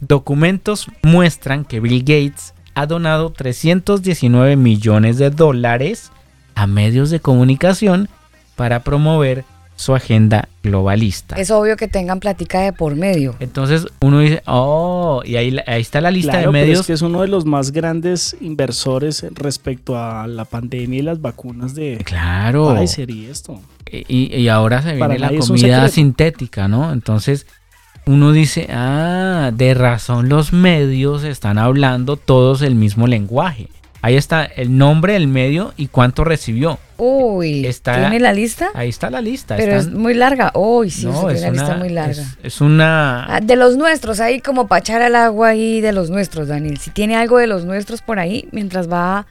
Documentos muestran que Bill Gates ha donado 319 millones de dólares a medios de comunicación para promover su agenda globalista. Es obvio que tengan plática de por medio. Entonces uno dice, oh, y ahí, ahí está la lista Claro, de pero medios. es que es uno de los más grandes inversores respecto a la pandemia y las vacunas de Claro. Pfizer y esto. Y, y ahora se Para viene la comida sintética, ¿no? Entonces uno dice, ah, de razón los medios están hablando todos el mismo lenguaje. Ahí está el nombre del medio y cuánto recibió. Uy, Está- ¿tiene la lista? Ahí está la lista. Pero es muy larga. Uy, sí, No, es tiene una lista muy larga. Es, es una... Ah, De los nuestros, ahí como para echar al agua ahí de los nuestros, Daniel. Si tiene algo de los nuestros por ahí, mientras va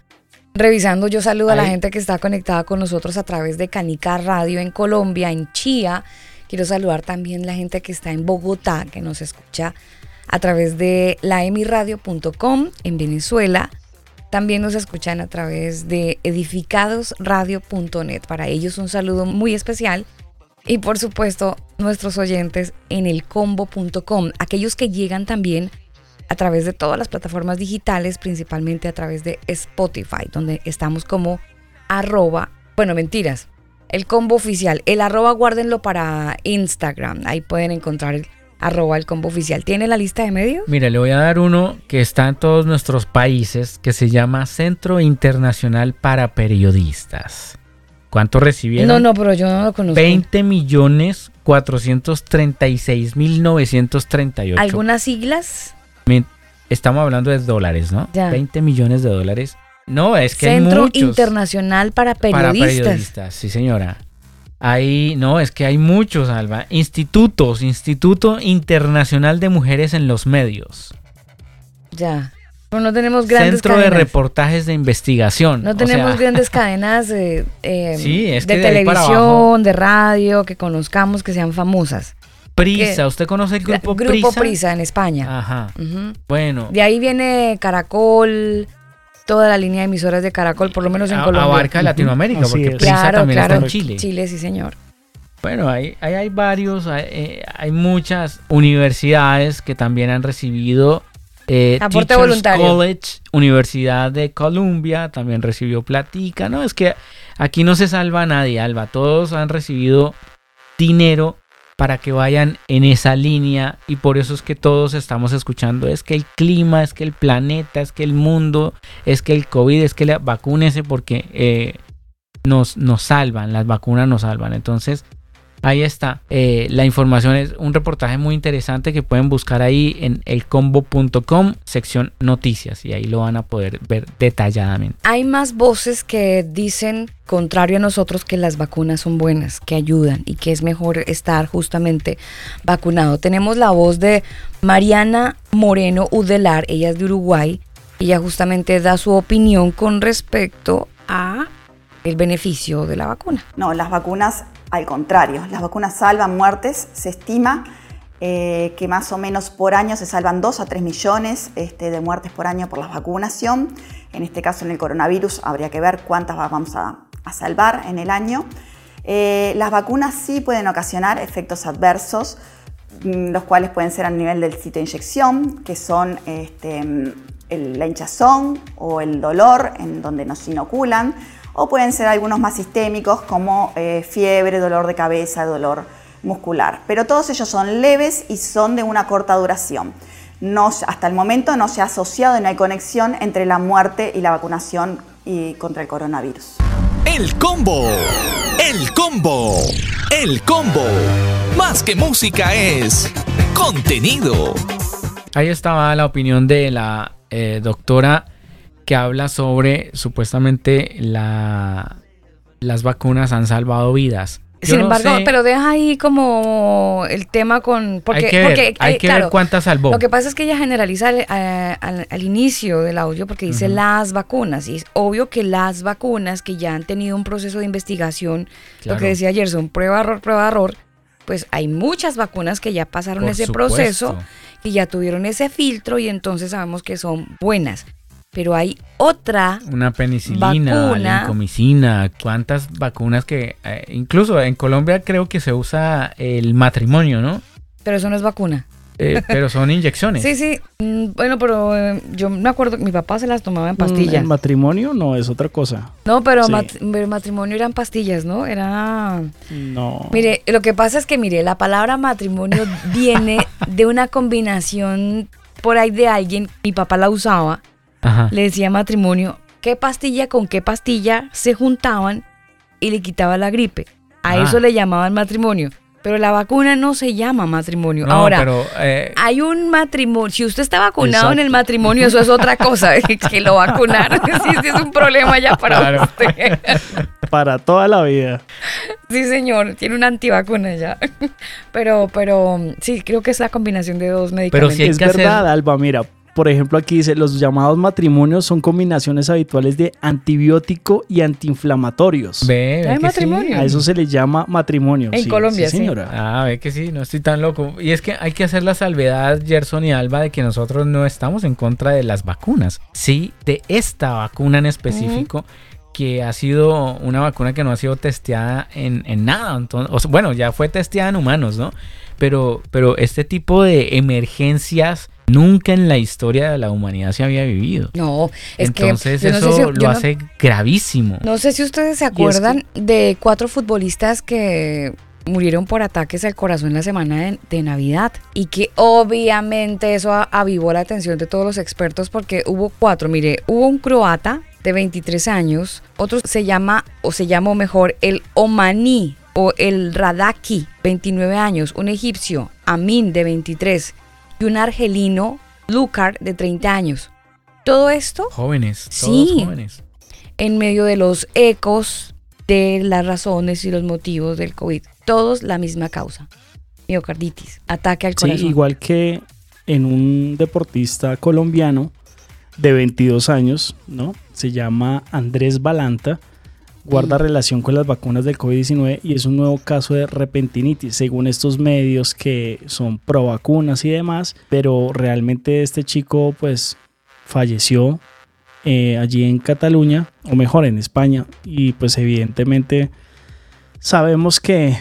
revisando, yo saludo a la gente que está conectada con nosotros a través de Canica Radio en Colombia, en Chía. Quiero saludar también la gente que está en Bogotá, que nos escucha a través de laemiradio.com en Venezuela. También nos escuchan a través de edificadosradio.net. Para ellos un saludo muy especial. Y por supuesto, nuestros oyentes en elcombo.com, aquellos que llegan también a través de todas las plataformas digitales, principalmente a través de Spotify, donde estamos como arroba, bueno, mentiras, el combo oficial, el arroba guárdenlo para Instagram, ahí pueden encontrar el arroba el combo oficial. ¿Tiene la lista de medios? Mire, le voy a dar uno que está en todos nuestros países, que se llama Centro Internacional para Periodistas. ¿Cuánto recibieron? No, no, pero yo no lo conozco. 20 millones 436 mil 938. ¿Algunas siglas? Estamos hablando de dólares, ¿no? Ya. 20 millones de dólares. No, es que Centro hay muchos Internacional para para Periodistas. periodistas, sí señora. Hay, no, es que hay muchos, Alba. Institutos, Instituto Internacional de Mujeres en los Medios. Ya. Pero no tenemos grandes Centro de reportajes de investigación. No tenemos sea, grandes cadenas eh, eh, Sí, es que de para televisión, de radio, que conozcamos, que sean famosas. Prisa. ¿usted conoce el grupo, Grupo Prisa? Prisa, en España. Ajá. Bueno, De ahí viene Caracol, toda la línea de emisoras de Caracol, por lo menos en a- Colombia. abarca Latinoamérica, porque. Prisa Claro, también claro. está en Chile. Chile, sí, señor. Bueno, ahí, ahí hay varios, hay, eh, hay muchas universidades que también han recibido eh, Aporte Teachers voluntario. College, Universidad de Columbia, también recibió platica. No, es que aquí no se salva a nadie, Alba. Todos han recibido dinero para que vayan en esa línea y por eso es que todos estamos escuchando. Es que el clima, es que el planeta, es que el mundo, es que el COVID, es que la vacúnese porque eh, nos, nos salvan, las vacunas nos salvan. Entonces, ahí está. Eh, la información es un reportaje muy interesante que pueden buscar ahí en elcombo.com, sección noticias, y ahí lo van a poder ver detalladamente. Hay más voces que dicen, contrario a nosotros, que las vacunas son buenas, que ayudan y que es mejor estar justamente vacunado. Tenemos la voz de Mariana Moreno Udelar, ella es de Uruguay. Ella justamente da su opinión con respecto a el beneficio de la vacuna. No, las vacunas al contrario, las vacunas salvan muertes, se estima eh, que más o menos por año se salvan 2 a 3 millones este, de muertes por año por la vacunación. En este caso, en el coronavirus, habría que ver cuántas vamos a, salvar en el año. Eh, las vacunas sí pueden ocasionar efectos adversos, mm, los cuales pueden ser a nivel del sitio de inyección, que son este, el- la hinchazón o el dolor en donde nos inoculan, o pueden ser algunos más sistémicos como eh, fiebre, dolor de cabeza, dolor muscular. Pero todos ellos son leves y son de una corta duración. No, hasta el momento no se ha asociado y no hay conexión entre la muerte y la vacunación y contra el coronavirus. El combo. El combo. El combo. Más que música es contenido. Ahí estaba la opinión de la eh, doctora que habla sobre supuestamente la, las vacunas han salvado vidas. Yo Sin no embargo, sé- pero deja ahí como el tema con... Porque, hay que ver, porque, hay eh, que ver cuántas salvó. Lo que pasa es que ella generaliza al, a- al- al inicio del audio porque dice las vacunas. Y es obvio que las vacunas que ya han tenido un proceso de investigación, lo que decía Gerson, prueba, error, prueba, error, pues hay muchas vacunas que ya pasaron Por ese supuesto. proceso y ya tuvieron ese filtro y entonces sabemos que son buenas. Pero hay otra Una penicilina, Vacuna. lincomicina, cuántas vacunas que eh, incluso en Colombia creo que se usa el matrimonio, ¿no? pero eso no es vacuna. Eh, pero son inyecciones. Sí, sí. Mm, Bueno, pero eh, yo me acuerdo que mi papá se las tomaba en Mm, pastilla. El matrimonio no es otra cosa. No, pero Sí. mat- pero matrimonio eran pastillas, ¿no? Era... No. Mire, lo que pasa es que, mire, la palabra matrimonio viene de una combinación por ahí de alguien, mi papá la usaba, Ajá. le decía matrimonio, qué pastilla con qué pastilla se juntaban y le quitaba la gripe. A Ah. eso le llamaban matrimonio. Pero la vacuna no se llama matrimonio. No, Ahora, pero eh, hay un matrimonio. Si usted está vacunado en el matrimonio, eso es otra cosa. que lo vacunaron. Sí, sí, es un problema ya para Claro. usted. Para toda la vida. Sí, señor, tiene una antivacuna ya. Pero, pero sí, creo que es la combinación de dos medicamentos. sí hay es que hacer- verdad, Alba. Mira, por ejemplo, aquí dice: los llamados matrimonios son combinaciones habituales de antibiótico y antiinflamatorios. ve, ve Hay que matrimonio. A eso se le llama matrimonio. En sí, Colombia, sí. señora. Ah, ve que sí, no estoy tan loco. Y es que hay que hacer la salvedad, Gerson y Alba, de que nosotros no estamos en contra de las vacunas. Sí, de esta vacuna en específico, que ha sido una vacuna que no ha sido testeada en, en nada. Entonces, o sea, bueno, ya fue testeada en humanos, ¿no? Pero, pero este tipo de emergencias nunca en la historia de la humanidad se había vivido. No, es Entonces que no eso sé si- lo no- hace gravísimo. No sé si ustedes se acuerdan de cuatro futbolistas que murieron por ataques al corazón la semana de, de Navidad y que obviamente eso avivó la atención de todos los expertos porque hubo cuatro, mire, hubo un croata de 23 años, otro se llama o se llamó mejor el Omaní o el Radaki, 29 años, un egipcio, Amin de 23 y un argelino, Lucar de 30 años. Todo esto Jóvenes, Sí. todos jóvenes. en medio de los ecos de las razones y los motivos del COVID. Todos la misma causa. Miocarditis, ataque al Sí, corazón. igual que en un deportista colombiano de 22 años, ¿no? Se llama Andrés Balanta, guarda relación con las vacunas del COVID-19 y es un nuevo caso de repentinitis, según estos medios que son pro vacunas y demás, pero realmente este chico pues falleció eh, allí en Cataluña, o mejor en España, y pues evidentemente sabemos que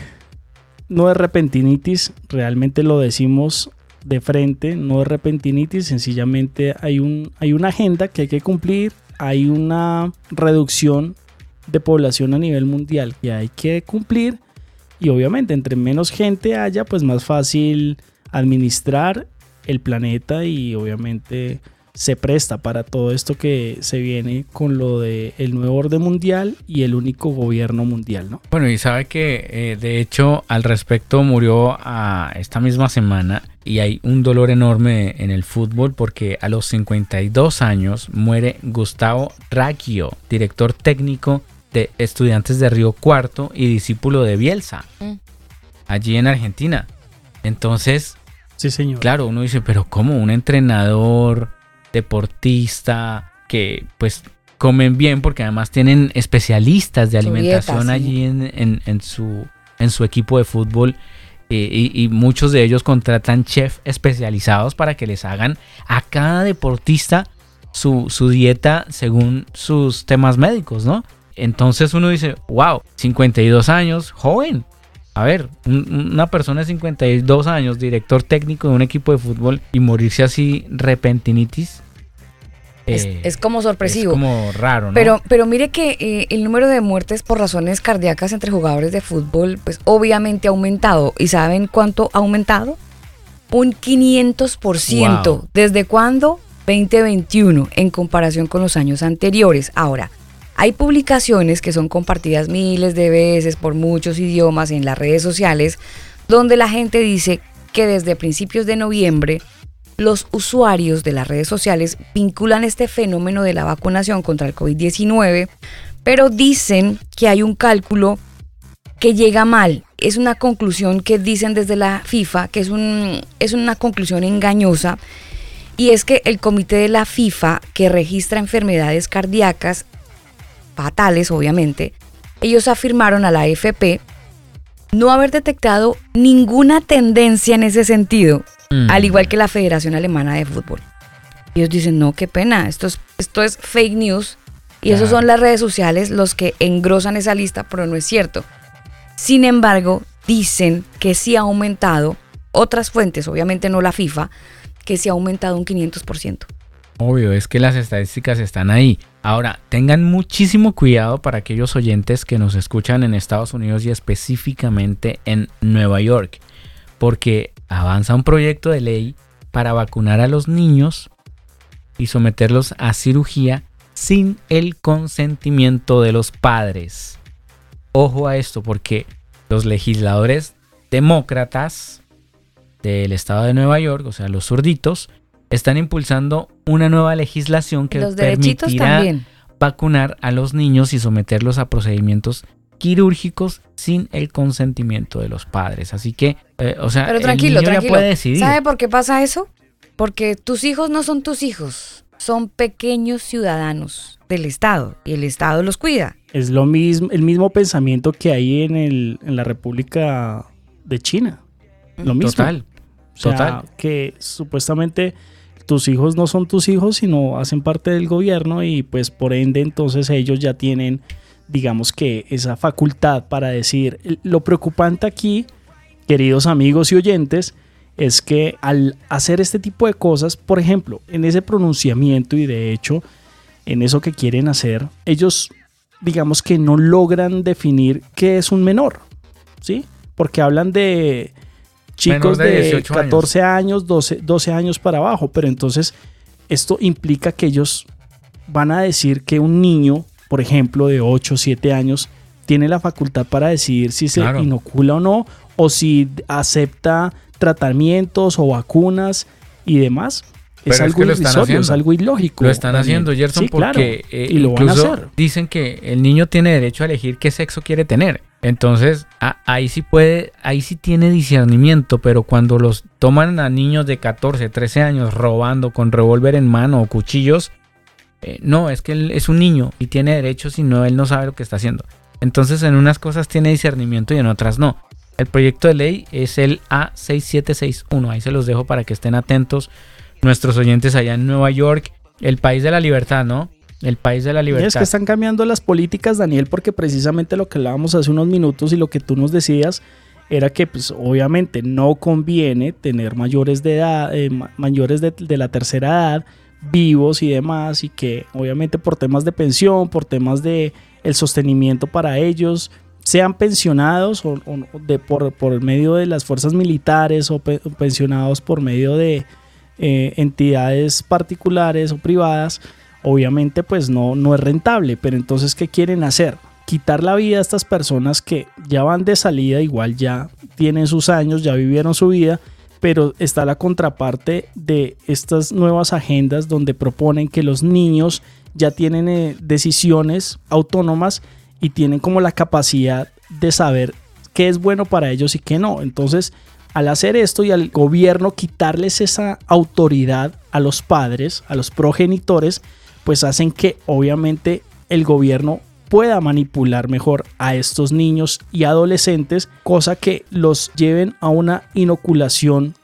no es repentinitis, realmente lo decimos de frente, no es repentinitis, sencillamente hay, un, hay una agenda que hay que cumplir, hay una reducción de población a nivel mundial que hay que cumplir y obviamente entre menos gente haya, pues más fácil administrar el planeta y obviamente se presta para todo esto que se viene con lo de el nuevo orden mundial y el único gobierno mundial, ¿no? Bueno, y sabe que eh, de hecho al respecto murió a esta misma semana y hay un dolor enorme en el fútbol porque a los 52 años muere Gustavo Raggio, director técnico de Estudiantes de Río Cuarto y discípulo de Bielsa, Mm. allí en Argentina. Entonces, Sí, señor. Claro, uno dice, pero ¿cómo un entrenador, deportista, que pues comen bien porque además tienen especialistas de Su alimentación dieta, sí. allí en, en- en su, en su equipo de fútbol eh, y, y muchos de ellos contratan chefs especializados para que les hagan a cada deportista su, su dieta según sus temas médicos, ¿no? Entonces uno dice, wow, 52 años, joven. A ver, un- una persona de 52 años, director técnico de un equipo de fútbol y morirse así repentinitis. Es, eh, es como sorpresivo. Es como raro, ¿no? Pero, pero mire que eh, el número de muertes por razones cardíacas entre jugadores de fútbol, pues obviamente ha aumentado. ¿Y saben cuánto ha aumentado? Un 500%. Wow. ¿Desde cuándo? 2021, en comparación con los años anteriores. Ahora, hay publicaciones que son compartidas miles de veces por muchos idiomas en las redes sociales, donde la gente dice que desde principios de noviembre los usuarios de las redes sociales vinculan este fenómeno de la vacunación contra el COVID-19, pero dicen que hay un cálculo que llega mal. Es una conclusión que dicen desde la FIFA, que es, un, una conclusión engañosa, y es que el comité de la FIFA, que registra enfermedades cardíacas fatales, obviamente, ellos afirmaron a la AFP no haber detectado ninguna tendencia en ese sentido, Mm. al igual que la Federación Alemana de Fútbol. Ellos dicen, no, qué pena, esto es, esto es fake news. Y esos Claro. son las redes sociales los que engrosan esa lista, pero no es cierto. Sin embargo, dicen que sí ha aumentado, otras fuentes, obviamente no la FIFA, que sí ha aumentado un 500%. Obvio, es que las estadísticas están ahí. Ahora, tengan muchísimo cuidado para aquellos oyentes que nos escuchan en Estados Unidos y específicamente en Nueva York, porque avanza un proyecto de ley para vacunar a los niños y someterlos a cirugía sin el consentimiento de los padres. Ojo a esto, porque los legisladores demócratas del estado de Nueva York, o sea, los zurditos, están impulsando una nueva legislación que Los permitirá también. vacunar a los niños y someterlos a procedimientos quirúrgicos sin el consentimiento de los padres. Así que, eh, o sea, Pero el tranquilo, niño ya tranquilo. puede decidir. ¿Sabe por qué pasa eso? Porque tus hijos no son tus hijos, son pequeños ciudadanos del Estado y el Estado los cuida. Es lo mismo, el mismo pensamiento que hay en, el, en la República de China. Lo mismo. Total, O sea, total. que supuestamente tus hijos no son tus hijos, sino hacen parte del gobierno y pues por ende entonces ellos ya tienen, digamos que esa facultad para decir. Lo preocupante aquí, queridos amigos y oyentes, es que al hacer este tipo de cosas, por ejemplo, en ese pronunciamiento y de hecho en eso que quieren hacer, ellos digamos que no logran definir qué es un menor, ¿sí? Porque hablan de chicos Menor de de, 18 años. 14 años, 12, 12 años para abajo, pero entonces esto implica que ellos van a decir que un niño, por ejemplo, de 8 o 7 años, tiene la facultad para decidir si se Claro. inocula o no, o si acepta tratamientos o vacunas y demás. Pero es es algo irrisorio, es ilógico. Lo están haciendo, Gerson, Sí, claro, porque eh, y lo van a hacer. dicen que el niño tiene derecho a elegir qué sexo quiere tener. Entonces, ahí sí puede, ahí sí tiene discernimiento, pero cuando los toman a niños de 14, 13 años robando con revólver en mano o cuchillos, eh, no, es que él es un niño y tiene derechos y no, él no sabe lo que está haciendo. Entonces, en unas cosas tiene discernimiento y en otras no. El proyecto de ley es el A6761. Ahí se los dejo para que estén atentos nuestros oyentes allá en Nueva York, el país de la libertad, ¿no? El país de la Y libertad. Es que están cambiando las políticas, Daniel, porque precisamente lo que hablábamos hace unos minutos y lo que tú nos decías era que pues obviamente no conviene tener mayores de edad, eh, ma- mayores de, de la tercera edad vivos y demás y que obviamente por temas de pensión, por temas de el sostenimiento para ellos sean pensionados o, o de por, por medio de las fuerzas militares o, pe- o pensionados por medio de eh, entidades particulares o privadas, obviamente pues no, no es rentable. Pero entonces, ¿qué quieren hacer? Quitar la vida a estas personas que ya van de salida, igual ya tienen sus años, ya vivieron su vida, pero está la contraparte de estas nuevas agendas donde proponen que los niños ya tienen eh, decisiones autónomas y tienen como la capacidad de saber qué es bueno para ellos y qué no. Entonces, al hacer esto y al gobierno quitarles esa autoridad a los padres, a los progenitores, pues hacen que obviamente el gobierno pueda manipular mejor a estos niños y adolescentes, cosa que los lleven a una inoculación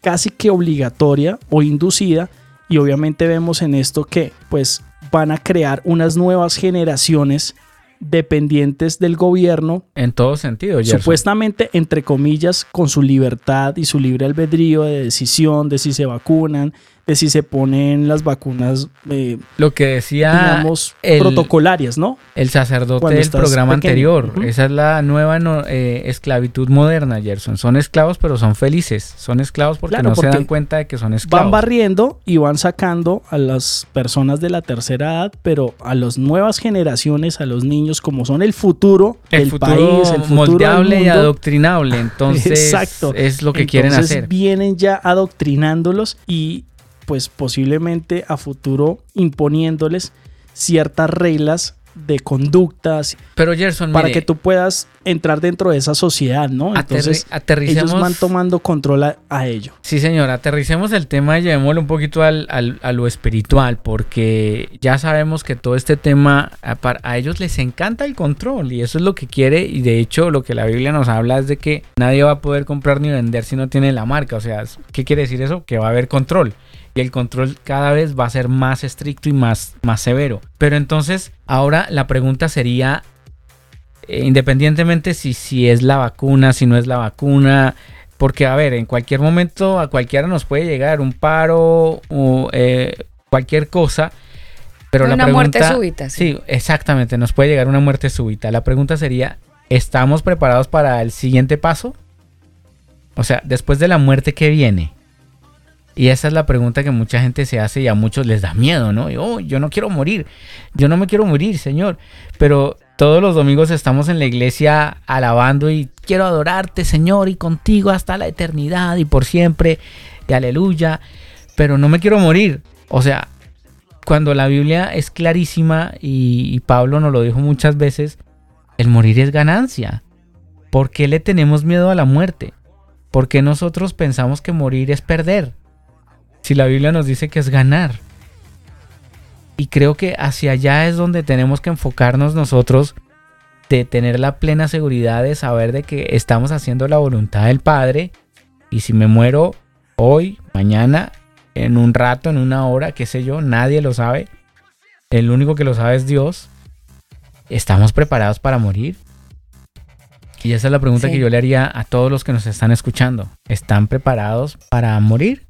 casi que obligatoria o inducida y obviamente vemos en esto que pues van a crear unas nuevas generaciones dependientes del gobierno. En todo sentido, Gerson. Supuestamente, entre comillas, con su libertad y su libre albedrío de decisión de si se vacunan, de si se ponen las vacunas, eh, Lo que decía digamos, el- protocolarias, ¿no? El sacerdote Cuando del programa pequeño. anterior. Esa es la nueva no- eh, esclavitud moderna, Gerson. Son esclavos, pero son felices. Son esclavos porque Claro, no se dan cuenta de que son Van esclavos. barriendo y van sacando a las personas de la tercera edad, pero a las nuevas generaciones, a los niños, como son el futuro el del futuro país, el futuro moldeable del y mundo, adoctrinable. Entonces, Exacto. es lo que quieren hacer. Vienen ya adoctrinándolos y pues posiblemente a futuro imponiéndoles ciertas reglas de conductas Pero Gerson, para mire, que tú puedas entrar dentro de esa sociedad, ¿no? Entonces ellos van tomando control a, a ello. Sí, señor, aterricemos el tema y llevémoslo un poquito al, al- a lo espiritual, porque ya sabemos que todo este tema, a, a ellos les encanta el control y eso es lo que quiere y de hecho lo que la Biblia nos habla es de que nadie va a poder comprar ni vender si no tiene la marca, o sea, ¿qué quiere decir eso? Que va a haber control y el control cada vez va a ser más estricto y más, más severo. Pero entonces, ahora la pregunta sería, eh, independientemente si, si es la vacuna, si no es la vacuna, porque a ver, en cualquier momento a cualquiera nos puede llegar un paro o eh, cualquier cosa. Pero la Una pregunta, muerte súbita, sí. Sí, exactamente, nos puede llegar una muerte súbita. La pregunta sería, ¿estamos preparados para el siguiente paso? O sea, después de la muerte, ¿qué viene? Y esa es la pregunta que mucha gente se hace y a muchos les da miedo, ¿no? Y, "Oh, yo no quiero morir, yo no me quiero morir, Señor. Pero todos los domingos estamos en la iglesia alabando y quiero adorarte, Señor, y contigo hasta la eternidad y por siempre, y aleluya. Pero no me quiero morir. O sea, cuando la Biblia es clarísima y, y Pablo nos lo dijo muchas veces, el morir es ganancia. ¿Por qué le tenemos miedo a la muerte? ¿Por qué nosotros pensamos que morir es perder? Si la Biblia nos dice que es ganar. Y creo que hacia allá es donde tenemos que enfocarnos nosotros de tener la plena seguridad de saber de que estamos haciendo la voluntad del Padre. Y si me muero hoy, mañana, en un rato, en una hora, qué sé yo, nadie lo sabe. El único que lo sabe es Dios. ¿Estamos preparados para morir? Y esa es la pregunta Sí. que yo le haría a todos los que nos están escuchando. ¿Están preparados para morir?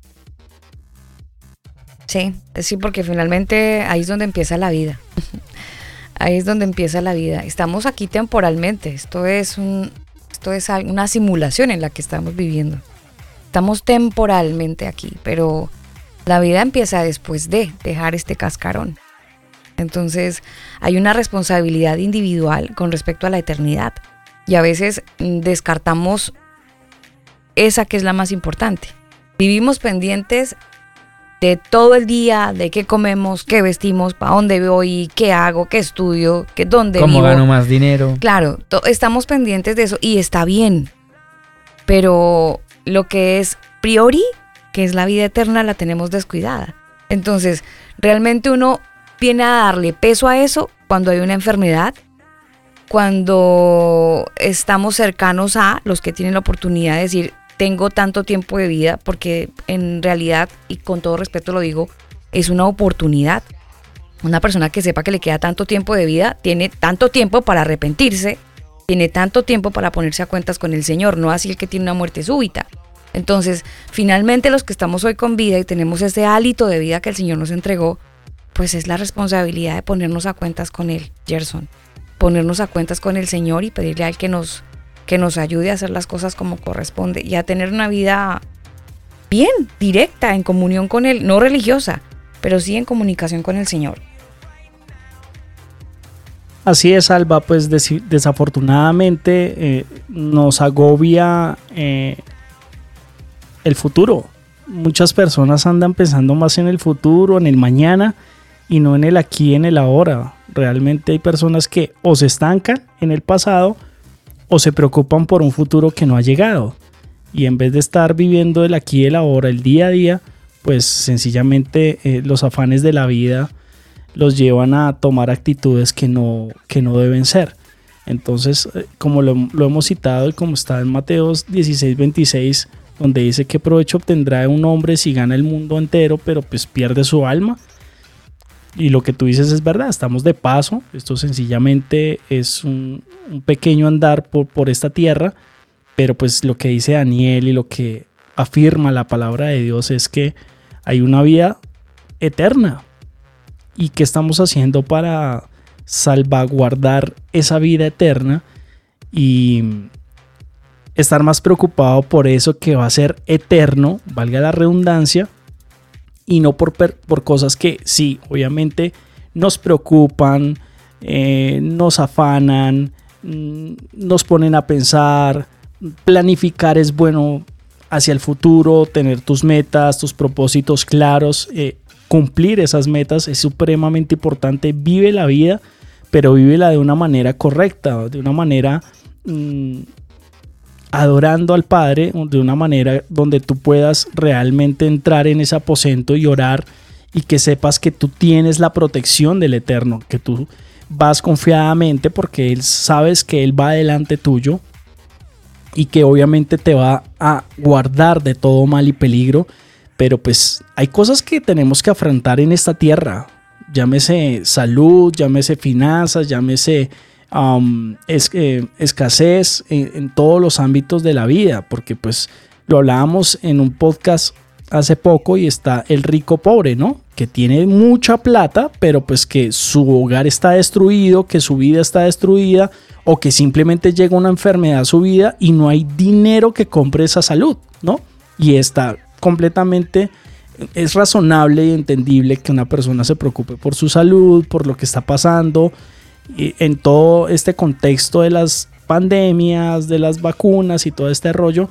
Sí, sí, porque finalmente ahí es donde empieza la vida. ahí es donde empieza la vida. Estamos aquí temporalmente. Esto es un, esto es una simulación en la que estamos viviendo. Estamos temporalmente aquí, pero la vida empieza después de dejar este cascarón. Entonces hay una responsabilidad individual con respecto a la eternidad. Y a veces mm, descartamos esa que es la más importante. Vivimos pendientes de todo el día, de qué comemos, qué vestimos, para dónde voy, qué hago, qué estudio, qué dónde ¿Cómo vivo. gano más dinero? Claro, estamos pendientes de eso y está bien. Pero lo que es priori, que es la vida eterna, la tenemos descuidada. Entonces, realmente uno viene a darle peso a eso cuando hay una enfermedad, cuando estamos cercanos a los que tienen la oportunidad de decir, tengo tanto tiempo de vida, porque en realidad, y con todo respeto lo digo, es una oportunidad. Una persona que sepa que le queda tanto tiempo de vida, tiene tanto tiempo para arrepentirse, tiene tanto tiempo para ponerse a cuentas con el Señor, no así el que tiene una muerte súbita. Entonces, finalmente los que estamos hoy con vida y tenemos ese hálito de vida que el Señor nos entregó, pues es la responsabilidad de ponernos a cuentas con Él, Gerson. Ponernos a cuentas con el Señor y pedirle a Él que nos, que nos ayude a hacer las cosas como corresponde y a tener una vida bien, directa, en comunión con Él, no religiosa, pero sí en comunicación con el Señor. Así es, Alba, pues desafortunadamente eh, nos agobia eh, el futuro. Muchas personas andan pensando más en el futuro, en el mañana y no en el aquí, en el ahora. Realmente hay personas que o se estancan en el pasado o se preocupan por un futuro que no ha llegado. Y en vez de estar viviendo el aquí y el ahora, el día a día, pues sencillamente eh, los afanes de la vida los llevan a tomar actitudes que no, que no deben ser. Entonces, eh, como lo, hemos citado y como está en Mateos 16, 26, donde dice que provecho obtendrá un hombre si gana el mundo entero, pero pues pierde su alma. Y lo que tú dices es verdad, estamos de paso, esto sencillamente es un, pequeño andar por, por esta tierra, pero pues lo que dice Daniel y lo que afirma la palabra de Dios es que hay una vida eterna. ¿Y qué estamos haciendo para salvaguardar esa vida eterna y estar más preocupado por eso que va a ser eterno, valga la redundancia, y no por, por cosas que sí, obviamente nos preocupan, eh, nos afanan, mm, nos ponen a pensar, planificar es bueno hacia el futuro, tener tus metas, tus propósitos claros, eh, cumplir esas metas es supremamente importante, vive la vida pero vívela de una manera correcta, de una manera mm, adorando al Padre, de una manera donde tú puedas realmente entrar en ese aposento y orar y que sepas que tú tienes la protección del Eterno, que tú vas confiadamente porque Él sabes que Él va delante tuyo y que obviamente te va a guardar de todo mal y peligro, pero pues hay cosas que tenemos que afrontar en esta tierra, llámese salud, llámese finanzas, llámese um, eh, escasez en, todos los ámbitos de la vida, porque pues lo hablábamos en un podcast hace poco y está el rico pobre, ¿no? Que tiene mucha plata, pero pues que su hogar está destruido, que su vida está destruida o que simplemente llega una enfermedad a su vida y no hay dinero que compre esa salud, ¿no? Y está completamente es razonable y entendible que una persona se preocupe por su salud, por lo que está pasando, en todo este contexto de las pandemias, de las vacunas y todo este rollo,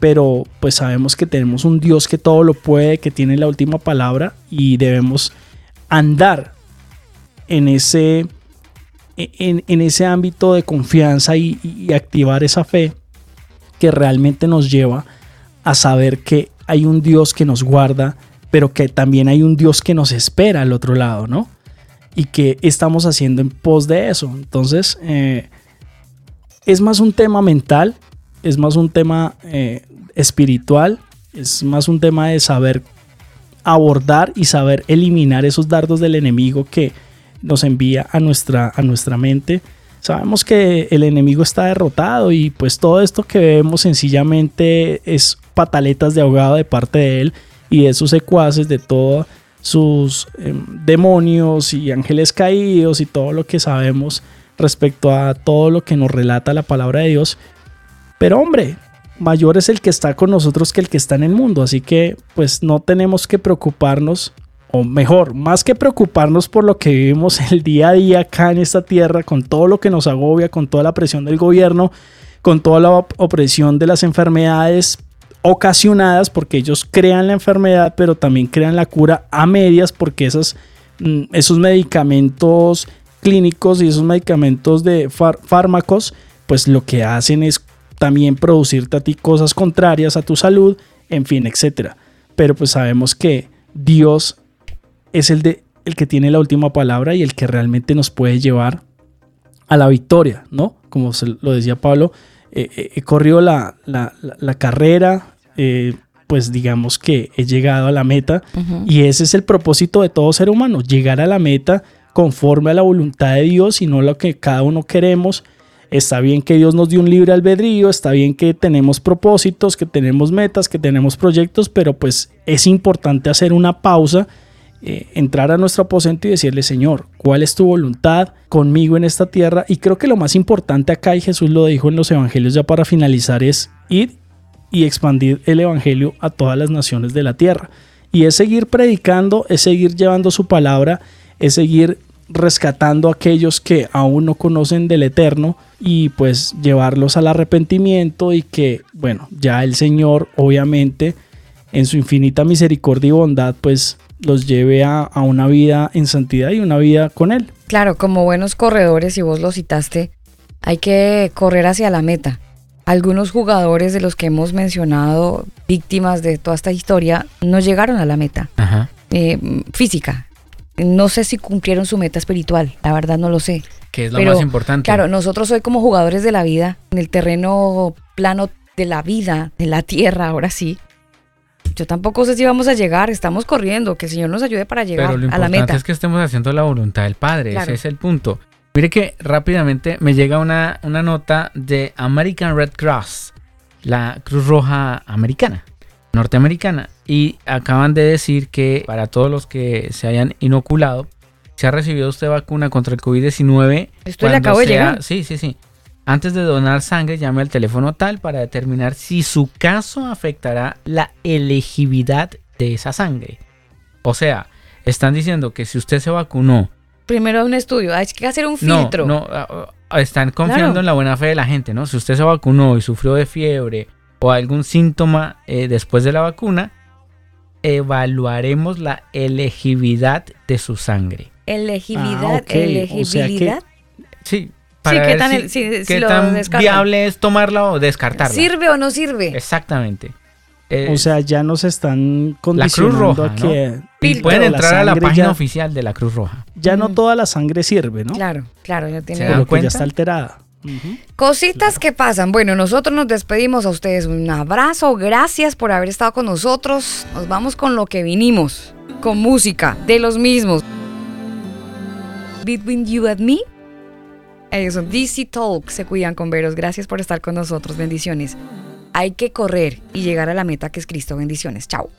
pero pues sabemos que tenemos un Dios que todo lo puede, que tiene la última palabra y debemos andar en ese, en, ese ámbito de confianza y, y activar esa fe que realmente nos lleva a saber que hay un Dios que nos guarda, pero que también hay un Dios que nos espera al otro lado, ¿no? Y que estamos haciendo en pos de eso. Entonces, eh, es más un tema mental, es más un tema eh, espiritual, es más un tema de saber abordar y saber eliminar esos dardos del enemigo que nos envía a nuestra, a nuestra mente. Sabemos que el enemigo está derrotado y pues todo esto que vemos sencillamente es pataletas de ahogado de parte de él y de sus secuaces, de todos sus em, demonios y ángeles caídos y todo lo que sabemos respecto a todo lo que nos relata la palabra de Dios. Pero hombre, mayor es el que está con nosotros que el que está en el mundo, así que pues no tenemos que preocuparnos, o mejor, más que preocuparnos por lo que vivimos el día a día acá en esta tierra, con todo lo que nos agobia, con toda la presión del gobierno, con toda la opresión de las enfermedades ocasionadas porque ellos crean la enfermedad, pero también crean la cura a medias porque esas, mm, esos medicamentos clínicos y esos medicamentos de fármacos, pues lo que hacen es también producirte a ti cosas contrarias a tu salud, en fin, etcétera. Pero pues sabemos que Dios es el, de, el que tiene la última palabra y el que realmente nos puede llevar a la victoria, ¿no? Como se lo decía Pablo, eh, eh, he corrido la, la, carrera, eh, pues digamos que he llegado a la meta y ese es el propósito de todo ser humano, llegar a la meta conforme a la voluntad de Dios y no lo que cada uno queremos. Está bien que Dios nos dio un libre albedrío, está bien que tenemos propósitos, que tenemos metas, que tenemos proyectos, pero pues es importante hacer una pausa, eh, entrar a nuestro aposento y decirle, Señor, ¿cuál es tu voluntad conmigo en esta tierra? Y creo que lo más importante acá, y Jesús lo dijo en los evangelios ya para finalizar, es ir y expandir el Evangelio a todas las naciones de la tierra. Y es seguir predicando, es seguir llevando su palabra, es seguir rescatando a aquellos que aún no conocen del Eterno y pues llevarlos al arrepentimiento y que, bueno, ya el Señor obviamente en su infinita misericordia y bondad pues los lleve a, a una vida en santidad y una vida con Él. Claro, como buenos corredores, y vos lo citaste, hay que correr hacia la meta algunos jugadores de los que hemos mencionado, víctimas de toda esta historia, no llegaron a la meta eh, física. no sé si cumplieron su meta espiritual, la verdad no lo sé. Que es lo Pero, más importante. Claro, nosotros hoy como jugadores de la vida, en el terreno plano de la vida, de la tierra, ahora sí. Yo tampoco sé si vamos a llegar, estamos corriendo, que el Señor nos ayude para llegar Pero lo a la importante meta. es que estemos haciendo la voluntad del Padre. Claro. Ese es el punto. Mire que rápidamente me llega una, una nota de American Red Cross, la Cruz Roja Americana, norteamericana. Y acaban de decir que para todos los que se hayan inoculado, si ha recibido usted vacuna contra el COVID-19. Esto le de llegar. Sí, sí, sí. Antes de donar sangre, llame al teléfono tal para determinar si su caso afectará la elegibilidad de esa sangre. O sea, están diciendo que si usted se vacunó, Primero un estudio, hay que hacer un no, filtro. no, ah, ah, están confiando Claro. en la buena fe de la gente, ¿no? Si usted se vacunó y sufrió de fiebre o algún síntoma eh, después de la vacuna, evaluaremos la elegibilidad de su sangre. Elegibilidad, Ah, ok, o sea que- elegibilidad. Sí, qué para ver tan si- qué tan viable es tomarla o descartarla. ¿Sirve o no sirve? Exactamente. Eh, O sea, ya nos están la Cruz condicionando Roja, a que y pueden entrar a la página ya- oficial de la Cruz Roja. Ya no toda la sangre sirve, ¿no? Claro, claro, ya tiene. ¿Se Por dan lo que cuenta? ya está alterada. Cositas que pasan. Bueno, nosotros nos despedimos a ustedes. Un abrazo, gracias por haber estado con nosotros. Nos vamos con lo que vinimos, con música de los mismos. Between You and Me. Ellos son DC Talk, se cuidan con veros. Gracias por estar con nosotros. Bendiciones. Hay que correr y llegar a la meta que es Cristo. Bendiciones. Chao.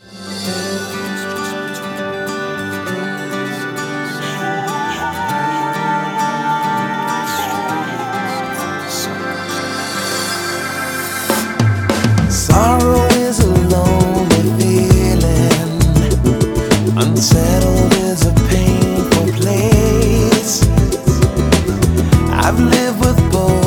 I've lived with both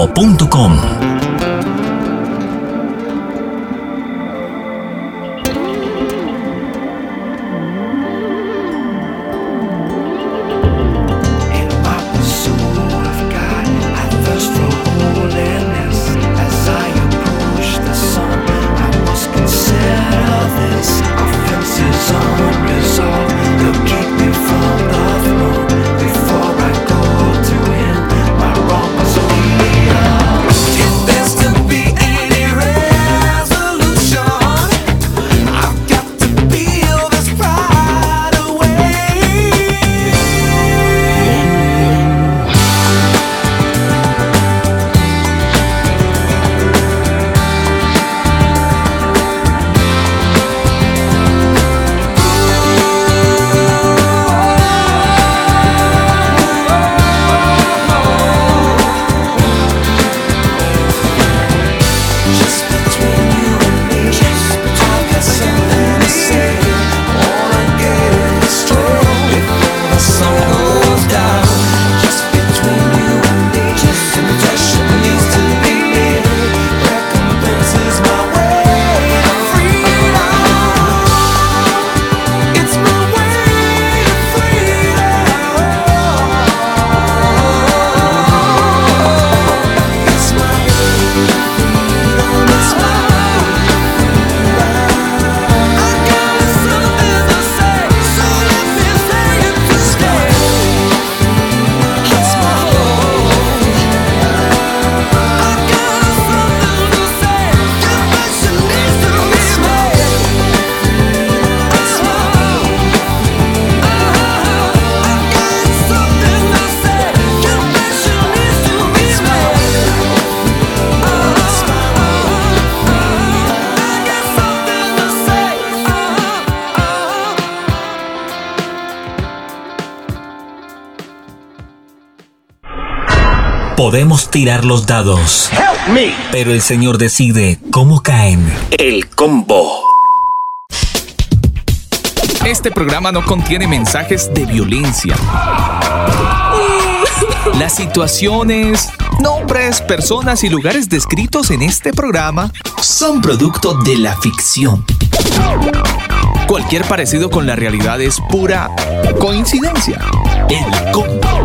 elcombo.com Podemos tirar los dados. Pero el señor decide cómo caen. El combo. Este programa no contiene mensajes de violencia. Las situaciones, nombres, personas y lugares descritos en este programa son producto de la ficción. Cualquier parecido con la realidad es pura coincidencia. El combo.